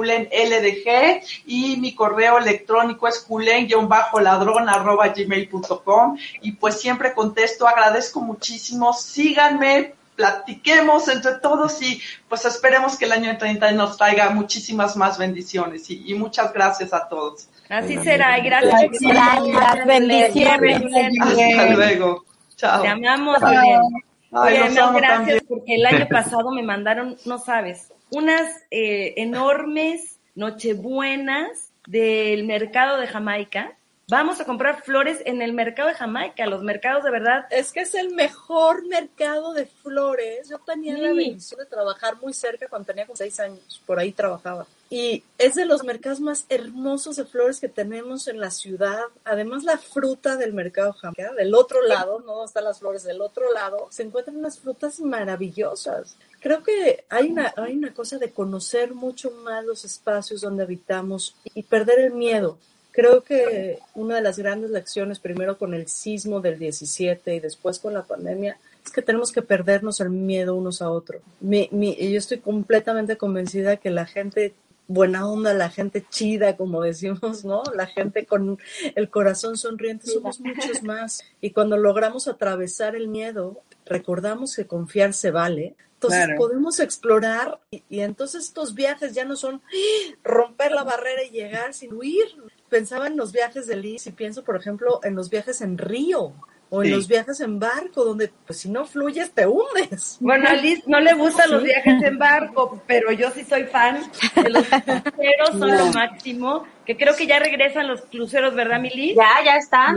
y mi correo electrónico es julen-ladrón arroba gmail.com y pues siempre contesto, agradezco muchísimo, síganme, platiquemos entre todos y pues esperemos que el año 30 nos traiga muchísimas más bendiciones y, muchas gracias a todos. Así será y gracias. Gracias, bendiciones. Hasta luego. Chao. Te amamos, Julián. gracias porque el año pasado me mandaron, no sabes, unas eh, enormes nochebuenas del mercado de Jamaica Vamos a comprar flores en el mercado de Jamaica, los mercados de verdad. Es que es el mejor mercado de flores. Yo tenía la bendición de trabajar muy cerca cuando tenía como seis años, por ahí trabajaba. Y es de los mercados más hermosos de flores que tenemos en la ciudad. Además, la fruta del mercado Jamaica, del otro lado, no están las flores, del otro lado, se encuentran unas frutas maravillosas. Creo que hay una, hay una cosa de conocer mucho más los espacios donde habitamos y perder el miedo Creo que una de las grandes lecciones, primero con el sismo del 17 y después con la pandemia, es que tenemos que perdernos el miedo unos a otros. Mi, mi, yo estoy completamente convencida que la gente buena onda, la gente chida, como decimos, ¿no? La gente con el corazón sonriente, somos muchos más. Y cuando logramos atravesar el miedo, recordamos que confiar se vale. Entonces podemos explorar y, y, entonces estos viajes ya no son ¡ah! romper la barrera y llegar, sino huir pensaba en los viajes de Liz y pienso, por ejemplo, en los viajes en río o en los viajes en barco, donde pues si no fluyes te hundes. Bueno, a Liz no le gustan los viajes en barco, pero yo sí soy fan de los cruceros, son lo máximo, que creo que ya regresan los cruceros, ¿verdad, Mili? Ya, ya está.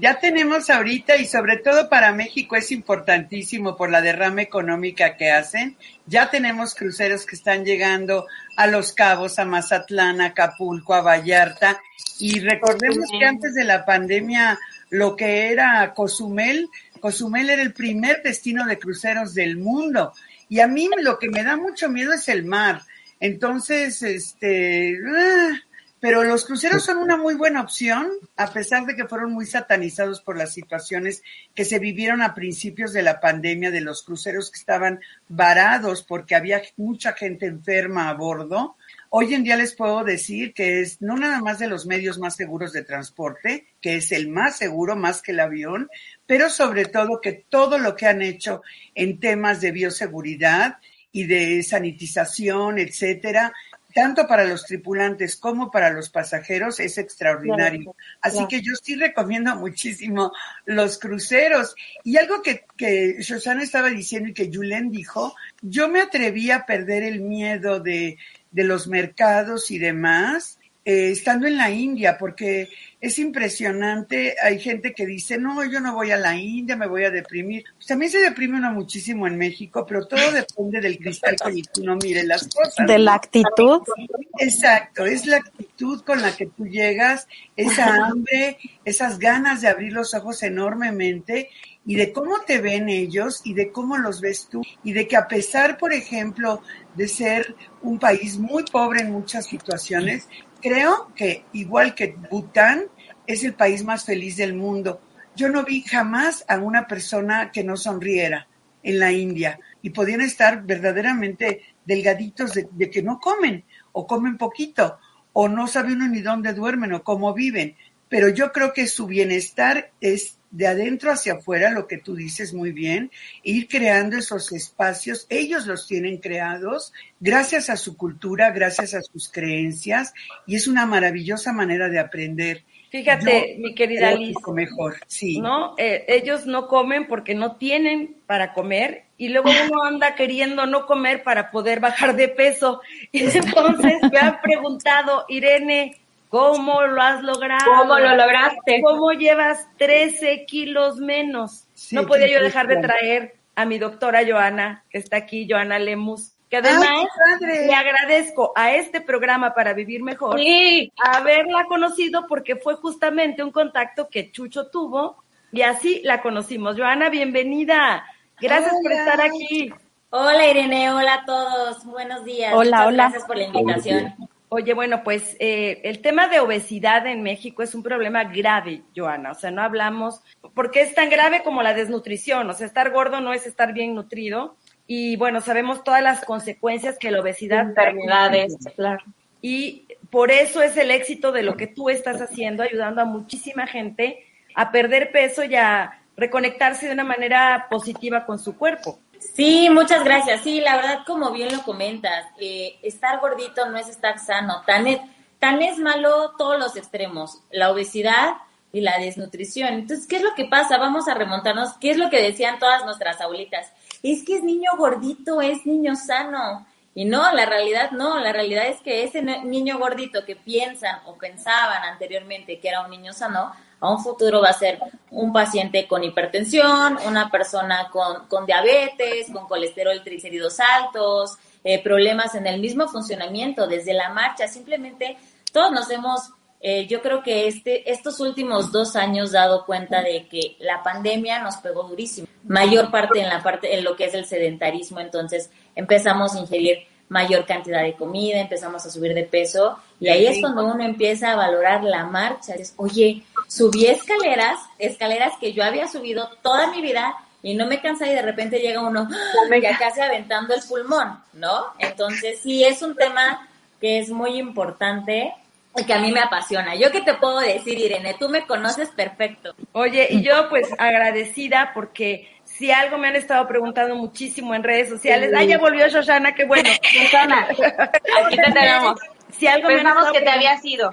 Ya tenemos ahorita y sobre todo para México es importantísimo por la derrama económica que hacen. Ya tenemos cruceros que están llegando a Los Cabos, a Mazatlán, a Acapulco, a Vallarta y recordemos que antes de la pandemia lo que era Cozumel, Cozumel era el primer destino de cruceros del mundo. Y a mí lo que me da mucho miedo es el mar. Entonces, este, ah, pero los cruceros son una muy buena opción, a pesar de que fueron muy satanizados por las situaciones que se vivieron a principios de la pandemia, de los cruceros que estaban varados porque había mucha gente enferma a bordo. Hoy en día les puedo decir que es no nada más de los medios más seguros de transporte, que es el más seguro más que el avión, pero sobre todo que todo lo que han hecho en temas de bioseguridad y de sanitización, etcétera, tanto para los tripulantes como para los pasajeros es extraordinario. Así que yo sí recomiendo muchísimo los cruceros. Y algo que, que Shoshana estaba diciendo y que Julen dijo, yo me atreví a perder el miedo de de los mercados y demás, eh, estando en la India, porque es impresionante. Hay gente que dice, no, yo no voy a la India, me voy a deprimir. Pues también se deprime uno muchísimo en México, pero todo depende del cristal con el que uno mire las cosas. De la actitud. Exacto, es la actitud con la que tú llegas, esa hambre, esas ganas de abrir los ojos enormemente y de cómo te ven ellos y de cómo los ves tú y de que a pesar, por ejemplo, de ser un país muy pobre en muchas situaciones, creo que igual que Bután es el país más feliz del mundo. Yo no vi jamás a una persona que no sonriera en la India y podían estar verdaderamente delgaditos de, de que no comen o comen poquito o no sabe uno ni dónde duermen o cómo viven. Pero yo creo que su bienestar es de adentro hacia afuera, lo que tú dices muy bien, ir creando esos espacios, ellos los tienen creados gracias a su cultura, gracias a sus creencias, y es una maravillosa manera de aprender. Fíjate, mi querida Liz, mejor, sí. ¿no? Eh, ellos no comen porque no tienen para comer y luego uno anda queriendo no comer para poder bajar de peso. *laughs* Y entonces me han preguntado, Irene, ¿cómo lo has logrado? ¿Cómo lo lograste? ¿Cómo llevas 13 kilos menos? Sí, no podía yo dejar de traer a mi doctora Joana, que está aquí, Joana Lemus, que además le agradezco a este programa para vivir mejor Sí, haberla conocido porque fue justamente un contacto que Chucho tuvo y así la conocimos. Joana, bienvenida. Gracias por estar aquí. Hola Irene, hola a todos, buenos días. Hola, Muchas hola. Gracias por la invitación. Oye, bueno, pues eh, el tema de obesidad en México es un problema grave, Joana. O sea, no hablamos, porque es tan grave como la desnutrición. O sea, estar gordo no es estar bien nutrido. Y bueno, sabemos todas las consecuencias que la obesidad enfermedades, claro. Y por eso es el éxito de lo que tú estás haciendo, ayudando a muchísima gente a perder peso y a reconectarse de una manera positiva con su cuerpo. Sí, muchas gracias. Sí, la verdad, como bien lo comentas, eh, estar gordito no es estar sano. Tan es, tan es malo todos los extremos, la obesidad y la desnutrición. Entonces, ¿qué es lo que pasa? Vamos a remontarnos. ¿Qué es lo que decían todas nuestras abuelitas? Es que es niño gordito, es niño sano. Y no, la realidad no, la realidad es que ese niño gordito que piensan o pensaban anteriormente que era un niño sano, a un futuro va a ser un paciente con hipertensión, una persona con, con diabetes, con colesterol triglicéridos altos, eh, problemas en el mismo funcionamiento, desde la marcha, simplemente todos nos hemos, eh, yo creo que este, estos últimos dos años dado cuenta de que la pandemia nos pegó durísimo, mayor parte en la parte, en lo que es el sedentarismo, entonces empezamos a ingerir mayor cantidad de comida, empezamos a subir de peso y ahí es cuando uno empieza a valorar la marcha. Es, Oye, subí escaleras, escaleras que yo había subido toda mi vida y no me cansa y de repente llega uno ¡ah! ya casi aventando el pulmón, ¿no? Entonces sí es un tema que es muy importante y que a mí me apasiona. Yo qué te puedo decir, Irene, tú me conoces perfecto. Oye, y yo pues agradecida porque si algo me han estado preguntando muchísimo en redes sociales, ah, ya volvió Shoshana, qué bueno. *laughs* Susana, *laughs* aquí te tenemos. Si algo me han Pensamos estado que te había sido.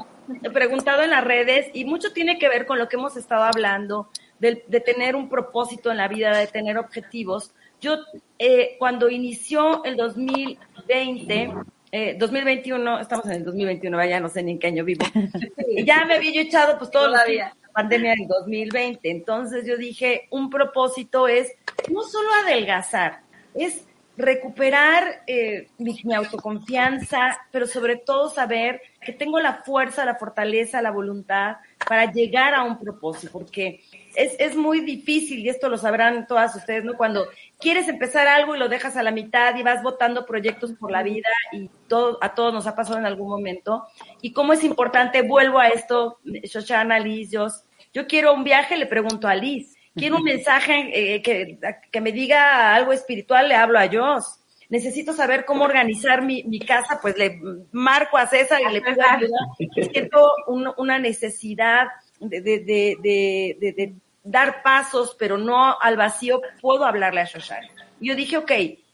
Preguntado en las redes y mucho tiene que ver con lo que hemos estado hablando, de, de tener un propósito en la vida, de tener objetivos. Yo, eh, cuando inició el 2020, eh, 2021, estamos en el 2021, vaya, no sé ni en qué año vivo, *laughs* ya me había yo echado pues de la pandemia del 2020. Entonces yo dije, un propósito es no solo adelgazar, es recuperar eh, mi, autoconfianza, pero sobre todo saber que tengo la fuerza, la fortaleza, la voluntad para llegar a un propósito, porque es, es muy difícil, y esto lo sabrán todas ustedes, ¿no? Cuando quieres empezar algo y lo dejas a la mitad y vas votando proyectos por la vida y todo, a todos nos ha pasado en algún momento. Y cómo es importante, vuelvo a esto, Shoshana, Liz, Jos, yo quiero un viaje, le pregunto a Liz. Quiero un mensaje eh, que, que me diga algo espiritual, le hablo a Jos. Necesito saber cómo organizar mi, mi casa, pues le marco a César y le pido ayuda. Siento un- una necesidad de, de, de, de, dar pasos, pero no al vacío, puedo hablarle a Shoshana. Yo dije, ok,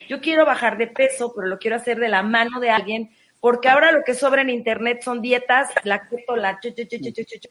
yo quiero bajar de peso, pero lo quiero hacer de la mano de alguien, porque ahora lo que sobra en internet son dietas, la keto, la chu, chu, chu,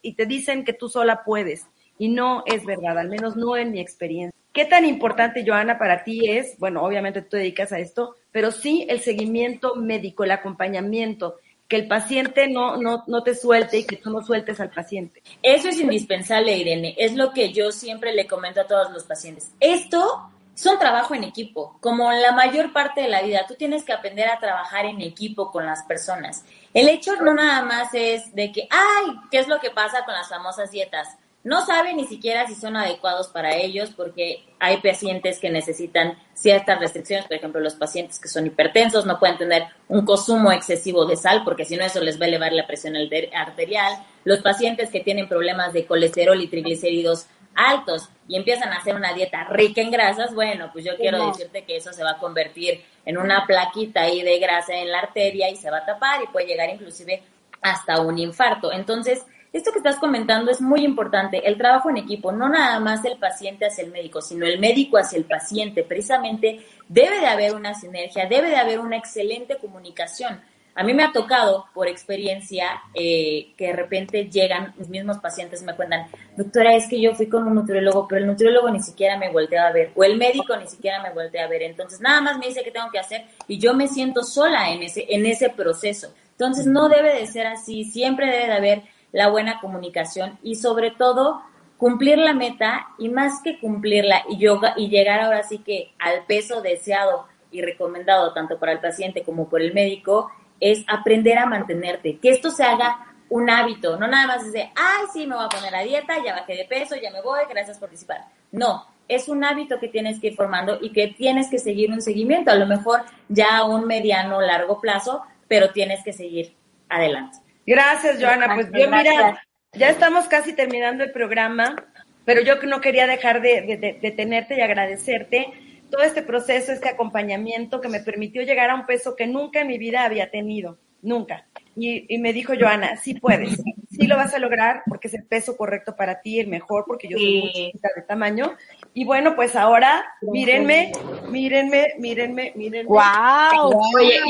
y te dicen que tú sola puedes. Y no es verdad, al menos no en mi experiencia. ¿Qué tan importante, Joana, para ti es? Bueno, obviamente tú te dedicas a esto, pero sí el seguimiento médico, el acompañamiento, que el paciente no, no, no te suelte y que tú no sueltes al paciente. Eso es indispensable, Irene. Es lo que yo siempre le comento a todos los pacientes. Esto es un trabajo en equipo. Como la mayor parte de la vida, tú tienes que aprender a trabajar en equipo con las personas. El hecho no nada más es de que, ay, ¿qué es lo que pasa con las famosas dietas? No saben ni siquiera si son adecuados para ellos porque hay pacientes que necesitan ciertas restricciones, por ejemplo, los pacientes que son hipertensos no pueden tener un consumo excesivo de sal porque si no eso les va a elevar la presión arterial. Los pacientes que tienen problemas de colesterol y triglicéridos altos y empiezan a hacer una dieta rica en grasas, bueno, pues yo quiero decirte que eso se va a convertir en una plaquita ahí de grasa en la arteria y se va a tapar y puede llegar inclusive hasta un infarto. Entonces, esto que estás comentando es muy importante, el trabajo en equipo, no nada más el paciente hacia el médico, sino el médico hacia el paciente. Precisamente debe de haber una sinergia, debe de haber una excelente comunicación. A mí me ha tocado, por experiencia, eh, que de repente llegan mis mismos pacientes y me cuentan, doctora, es que yo fui con un nutriólogo, pero el nutriólogo ni siquiera me voltea a ver, o el médico ni siquiera me voltea a ver. Entonces, nada más me dice qué tengo que hacer y yo me siento sola en ese, en ese proceso. Entonces, no debe de ser así, siempre debe de haber la buena comunicación y sobre todo cumplir la meta y más que cumplirla y, yoga, y llegar ahora sí que al peso deseado y recomendado tanto para el paciente como por el médico es aprender a mantenerte, que esto se haga un hábito, no nada más de, ay, sí, me voy a poner a dieta, ya bajé de peso, ya me voy, gracias por participar. No, es un hábito que tienes que ir formando y que tienes que seguir un seguimiento, a lo mejor ya a un mediano largo plazo, pero tienes que seguir adelante. Gracias, Joana. Pues yo, mira, ya estamos casi terminando el programa, pero yo no quería dejar de, de tenerte y agradecerte todo este proceso, este acompañamiento que me permitió llegar a un peso que nunca en mi vida había tenido, nunca. Y, me dijo Joana, sí puedes, sí lo vas a lograr porque es el peso correcto para ti, el mejor, porque yo soy muy chiquita de tamaño. Y bueno, pues ahora, mírenme, mírenme, mírenme, mírenme. ¡Wow! Oye,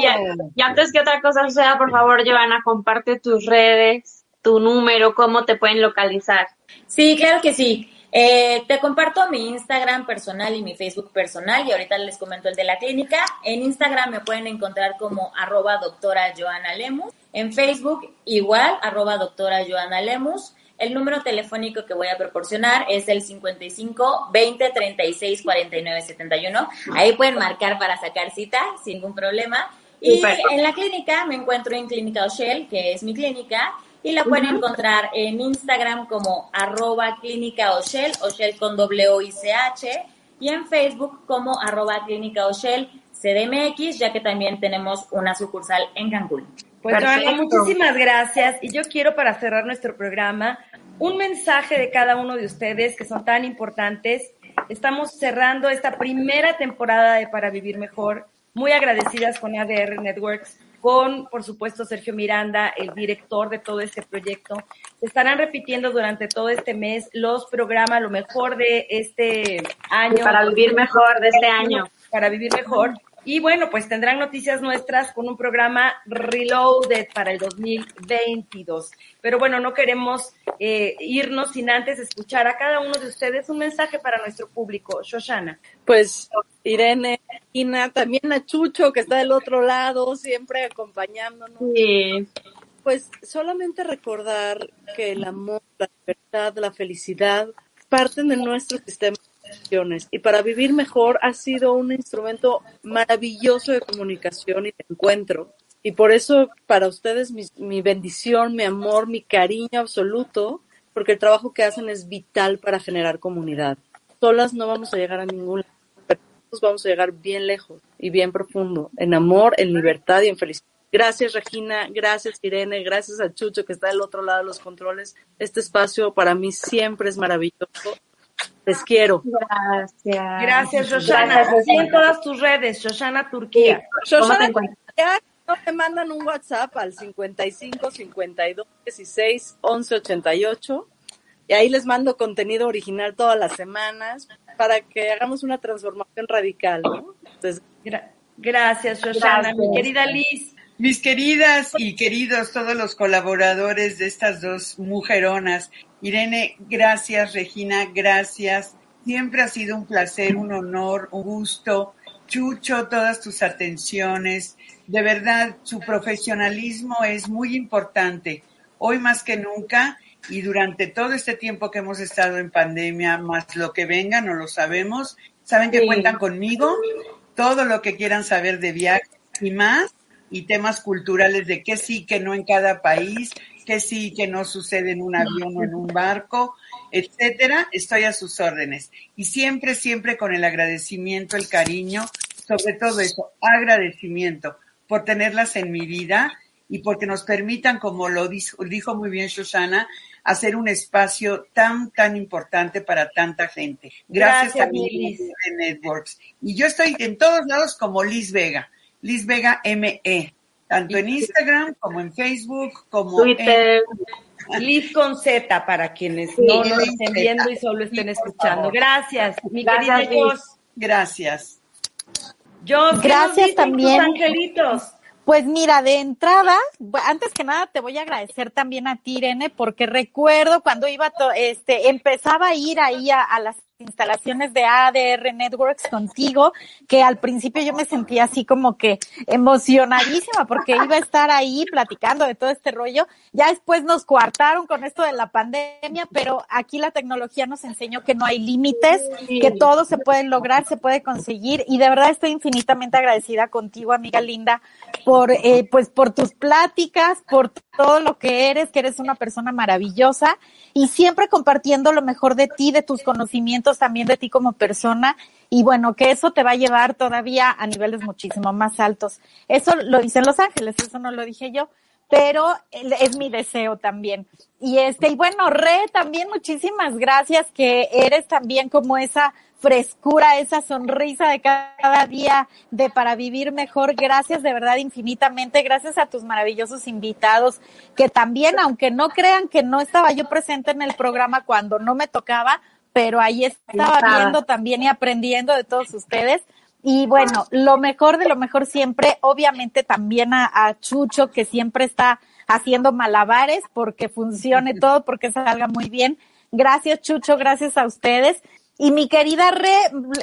y, antes que otra cosa sea, por favor, Joana, comparte tus redes, tu número, cómo te pueden localizar. Sí, claro que sí. Eh, te comparto mi Instagram personal y mi Facebook personal y ahorita les comento el de la clínica. En Instagram me pueden encontrar como arroba doctora Joana Lemus. En Facebook igual, arroba doctora Joana Lemus. El número telefónico que voy a proporcionar es el 55 20 36 49 71. Ahí pueden marcar para sacar cita sin ningún problema. Y en la clínica me encuentro en Clínica Oshel, que es mi clínica, y la pueden encontrar en Instagram como arroba clínica Oshel, Oshel con doble O y CH, y en Facebook como arroba clínica CDMX, ya que también tenemos una sucursal en Cancún. Pues Joana, muchísimas gracias. Y yo quiero para cerrar nuestro programa un mensaje de cada uno de ustedes que son tan importantes. Estamos cerrando esta primera temporada de Para Vivir Mejor, muy agradecidas con ADR Networks con, por supuesto, Sergio Miranda, el director de todo este proyecto. Se estarán repitiendo durante todo este mes los programas, lo mejor de este año. Para vivir mejor de este año. Para vivir mejor. Y bueno, pues tendrán noticias nuestras con un programa Reloaded para el 2022. Pero bueno, no queremos eh, irnos sin antes escuchar a cada uno de ustedes un mensaje para nuestro público. Shoshana. Pues Irene, Ina, también a Chucho que está del otro lado, siempre acompañándonos. Sí. Pues solamente recordar que el amor, la libertad, la felicidad parten de nuestro sistema y para vivir mejor ha sido un instrumento maravilloso de comunicación y de encuentro. Y por eso para ustedes mi, bendición, mi amor, mi cariño absoluto, porque el trabajo que hacen es vital para generar comunidad. Solas no vamos a llegar a ningún lado, pero vamos a llegar bien lejos y bien profundo, en amor, en libertad y en felicidad. Gracias Regina, gracias Irene, gracias a Chucho que está del otro lado de los controles. Este espacio para mí siempre es maravilloso les quiero. Gracias. Gracias, Shoshana. Gracias, en todas tus redes, Shoshana Turquía. Shoshana, ya no me mandan un WhatsApp al 55 52 16 11 88 y ahí les mando contenido original todas las semanas para que hagamos una transformación radical, ¿no? Entonces, gracias, Shoshana. Mi querida Liz. Mis queridas y queridos todos los colaboradores de estas dos mujeronas, Irene, gracias, Regina, gracias. Siempre ha sido un placer, un honor, un gusto Chucho, todas tus atenciones. De verdad, su profesionalismo es muy importante. Hoy más que nunca y durante todo este tiempo que hemos estado en pandemia, más lo que venga, no lo sabemos. Saben que Sí. cuentan conmigo. Todo lo que quieran saber de viajes y más y temas culturales de qué sí, que no en cada país, qué sí, que no sucede en un avión o en un barco, etcétera, estoy a sus órdenes. Y siempre, siempre con el agradecimiento, el cariño, sobre todo eso, agradecimiento por tenerlas en mi vida y porque nos permitan, como lo dijo, dijo muy bien Shoshana, hacer un espacio tan, tan importante para tanta gente. Gracias, Gracias, también de Networks. Y yo estoy en todos lados como Liz Vega, Liz Vega ME, tanto en Instagram como en Facebook, como Twitter. Liz con Z para quienes Sí, no nos Liz estén Z. viendo y solo estén Sí, escuchando. Gracias, mi Gracias, querida. Jos. Gracias. Jos, ¿qué nos Gracias también. tus angelitos? Pues mira, de entrada, antes que nada te voy a agradecer también a ti, Irene, porque recuerdo cuando iba, to- este, empezaba a ir ahí a, a las instalaciones de ADR Networks contigo, que al principio yo me sentía así como que emocionadísima porque iba a estar ahí platicando de todo este rollo. Ya después nos coartaron con esto de la pandemia, pero aquí la tecnología nos enseñó que no hay límites, que todo se puede lograr, se puede conseguir y de verdad estoy infinitamente agradecida contigo, amiga linda, por eh, pues por tus pláticas, por todo lo que eres, que eres una persona maravillosa y siempre compartiendo lo mejor de ti, de tus conocimientos también de ti como persona y bueno, que eso te va a llevar todavía a niveles muchísimo más altos. Eso lo dicen Los Ángeles, eso no lo dije yo, pero es mi deseo también. Y este, y bueno, Re, también muchísimas gracias que eres también como esa frescura, esa sonrisa de cada día de para vivir mejor. Gracias de verdad infinitamente. Gracias a tus maravillosos invitados que también, aunque no crean que no estaba yo presente en el programa cuando no me tocaba, pero ahí estaba viendo también y aprendiendo de todos ustedes. Y bueno, lo mejor de lo mejor siempre, obviamente también a, a Chucho, que siempre está haciendo malabares porque funcione todo, porque salga muy bien. Gracias, Chucho, gracias a ustedes. Y mi querida Re,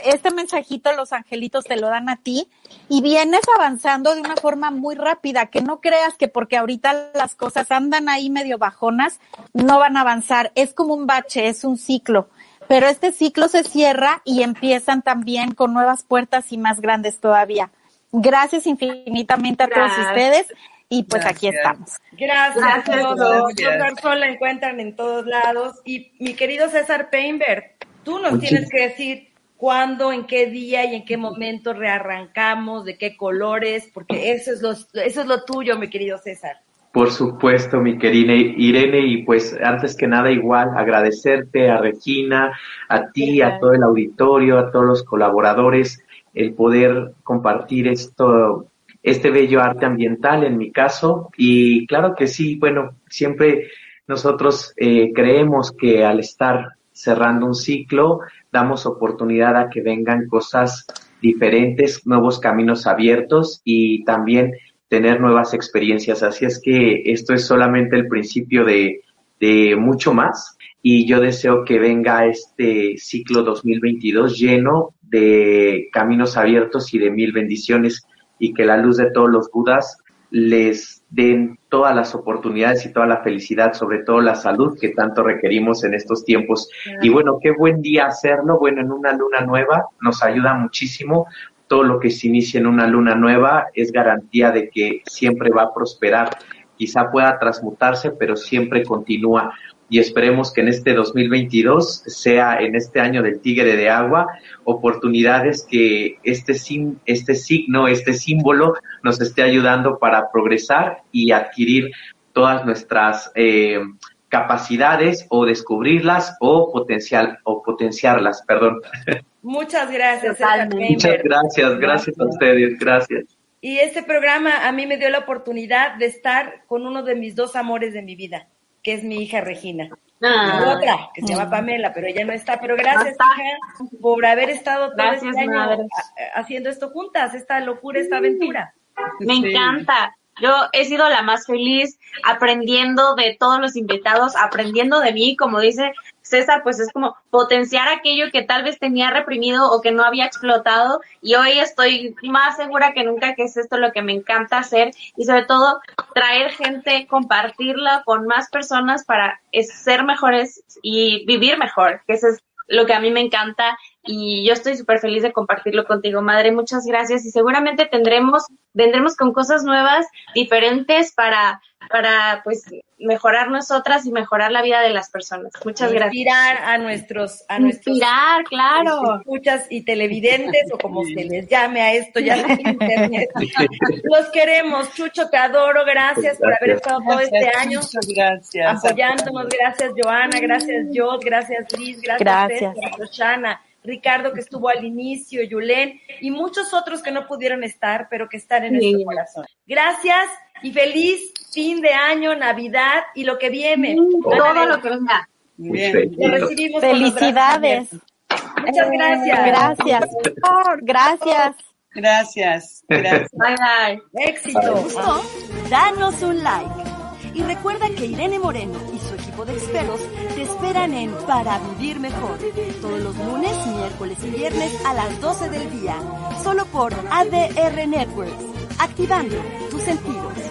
este mensajito los angelitos te lo dan a ti y vienes avanzando de una forma muy rápida, que no creas que porque ahorita las cosas andan ahí medio bajonas, no van a avanzar. Es como un bache, es un ciclo. Pero este ciclo se cierra y empiezan también con nuevas puertas y más grandes todavía. Gracias infinitamente a todos ustedes y pues aquí estamos. Gracias, Gracias, a todos. gracias. Yo Garzón la encuentran en todos lados. Y mi querido César Peinberg, tú nos tienes que decir cuándo, en qué día y en qué momento rearrancamos, de qué colores, porque eso es lo, eso es lo tuyo, mi querido César. Por supuesto, mi querida Irene, y pues antes que nada igual agradecerte a Regina, a ti, a todo el auditorio, a todos los colaboradores, el poder compartir esto, este bello arte ambiental en mi caso. Y claro que sí, bueno, siempre nosotros eh, creemos que al estar cerrando un ciclo, damos oportunidad a que vengan cosas diferentes, nuevos caminos abiertos y también tener nuevas experiencias. Así es que esto es solamente el principio de, de mucho más y yo deseo que venga este ciclo 2022 lleno de caminos abiertos y de mil bendiciones y que la luz de todos los Budas les den todas las oportunidades y toda la felicidad, sobre todo la salud que tanto requerimos en estos tiempos. Y bueno, qué buen día hacerlo. Bueno, en una luna nueva nos ayuda muchísimo. Todo lo que se inicia en una luna nueva es garantía de que siempre va a prosperar. Quizá pueda transmutarse, pero siempre continúa. Y esperemos que en este 2022 sea en este año del tigre de agua, oportunidades que este, sim- este signo, este símbolo nos esté ayudando para progresar y adquirir todas nuestras eh, capacidades o descubrirlas o potencial o potenciarlas, perdón. *laughs* Muchas gracias. Muchas gracias, gracias a ustedes, gracias. Y este programa a mí me dio la oportunidad de estar con uno de mis dos amores de mi vida, que es mi hija Regina. Y Ah, otra, que se llama Pamela, pero ella no está. Pero gracias, No está. hija, por haber estado todo Gracias, este año madre. haciendo esto juntas, esta locura, esta aventura. me Sí. encanta. Yo he sido la más feliz aprendiendo de todos los invitados, aprendiendo de mí, como dice César, pues es como potenciar aquello que tal vez tenía reprimido o que no había explotado y hoy estoy más segura que nunca que es esto lo que me encanta hacer y sobre todo traer gente, compartirla con más personas para ser mejores y vivir mejor, que lo que a mí me encanta y yo estoy súper feliz de compartirlo contigo, madre. Muchas gracias y seguramente tendremos, vendremos con cosas nuevas, diferentes para, para pues mejorar nosotras y mejorar la vida de las personas. Muchas gracias. Inspirar a nuestros, a nuestros Inspirar, claro. Escuchas y televidentes o como se les llame a esto ya *laughs* en internet. Los queremos, Chucho, te adoro, gracias, por haber estado todo este año gracias. apoyándonos, gracias Joana, gracias Jod, gracias Liz, gracias, Gracias. César, Roxana, Ricardo que estuvo al inicio, Yulén y muchos otros que no pudieron estar, pero que están en Sí. nuestro corazón. Gracias y feliz fin de año, Navidad y lo que viene. Todo lo que venga. Bien. Recibimos Felicidades. Muchas gracias. Gracias. Gracias. Gracias. Gracias. Bye bye. Éxito. gustó? Danos un like. Y recuerda que Irene Moreno y su equipo de expertos te esperan en Para Vivir Mejor. Todos los lunes, miércoles y viernes a las 12 del día. Solo por ADR Networks. Activando tus sentidos.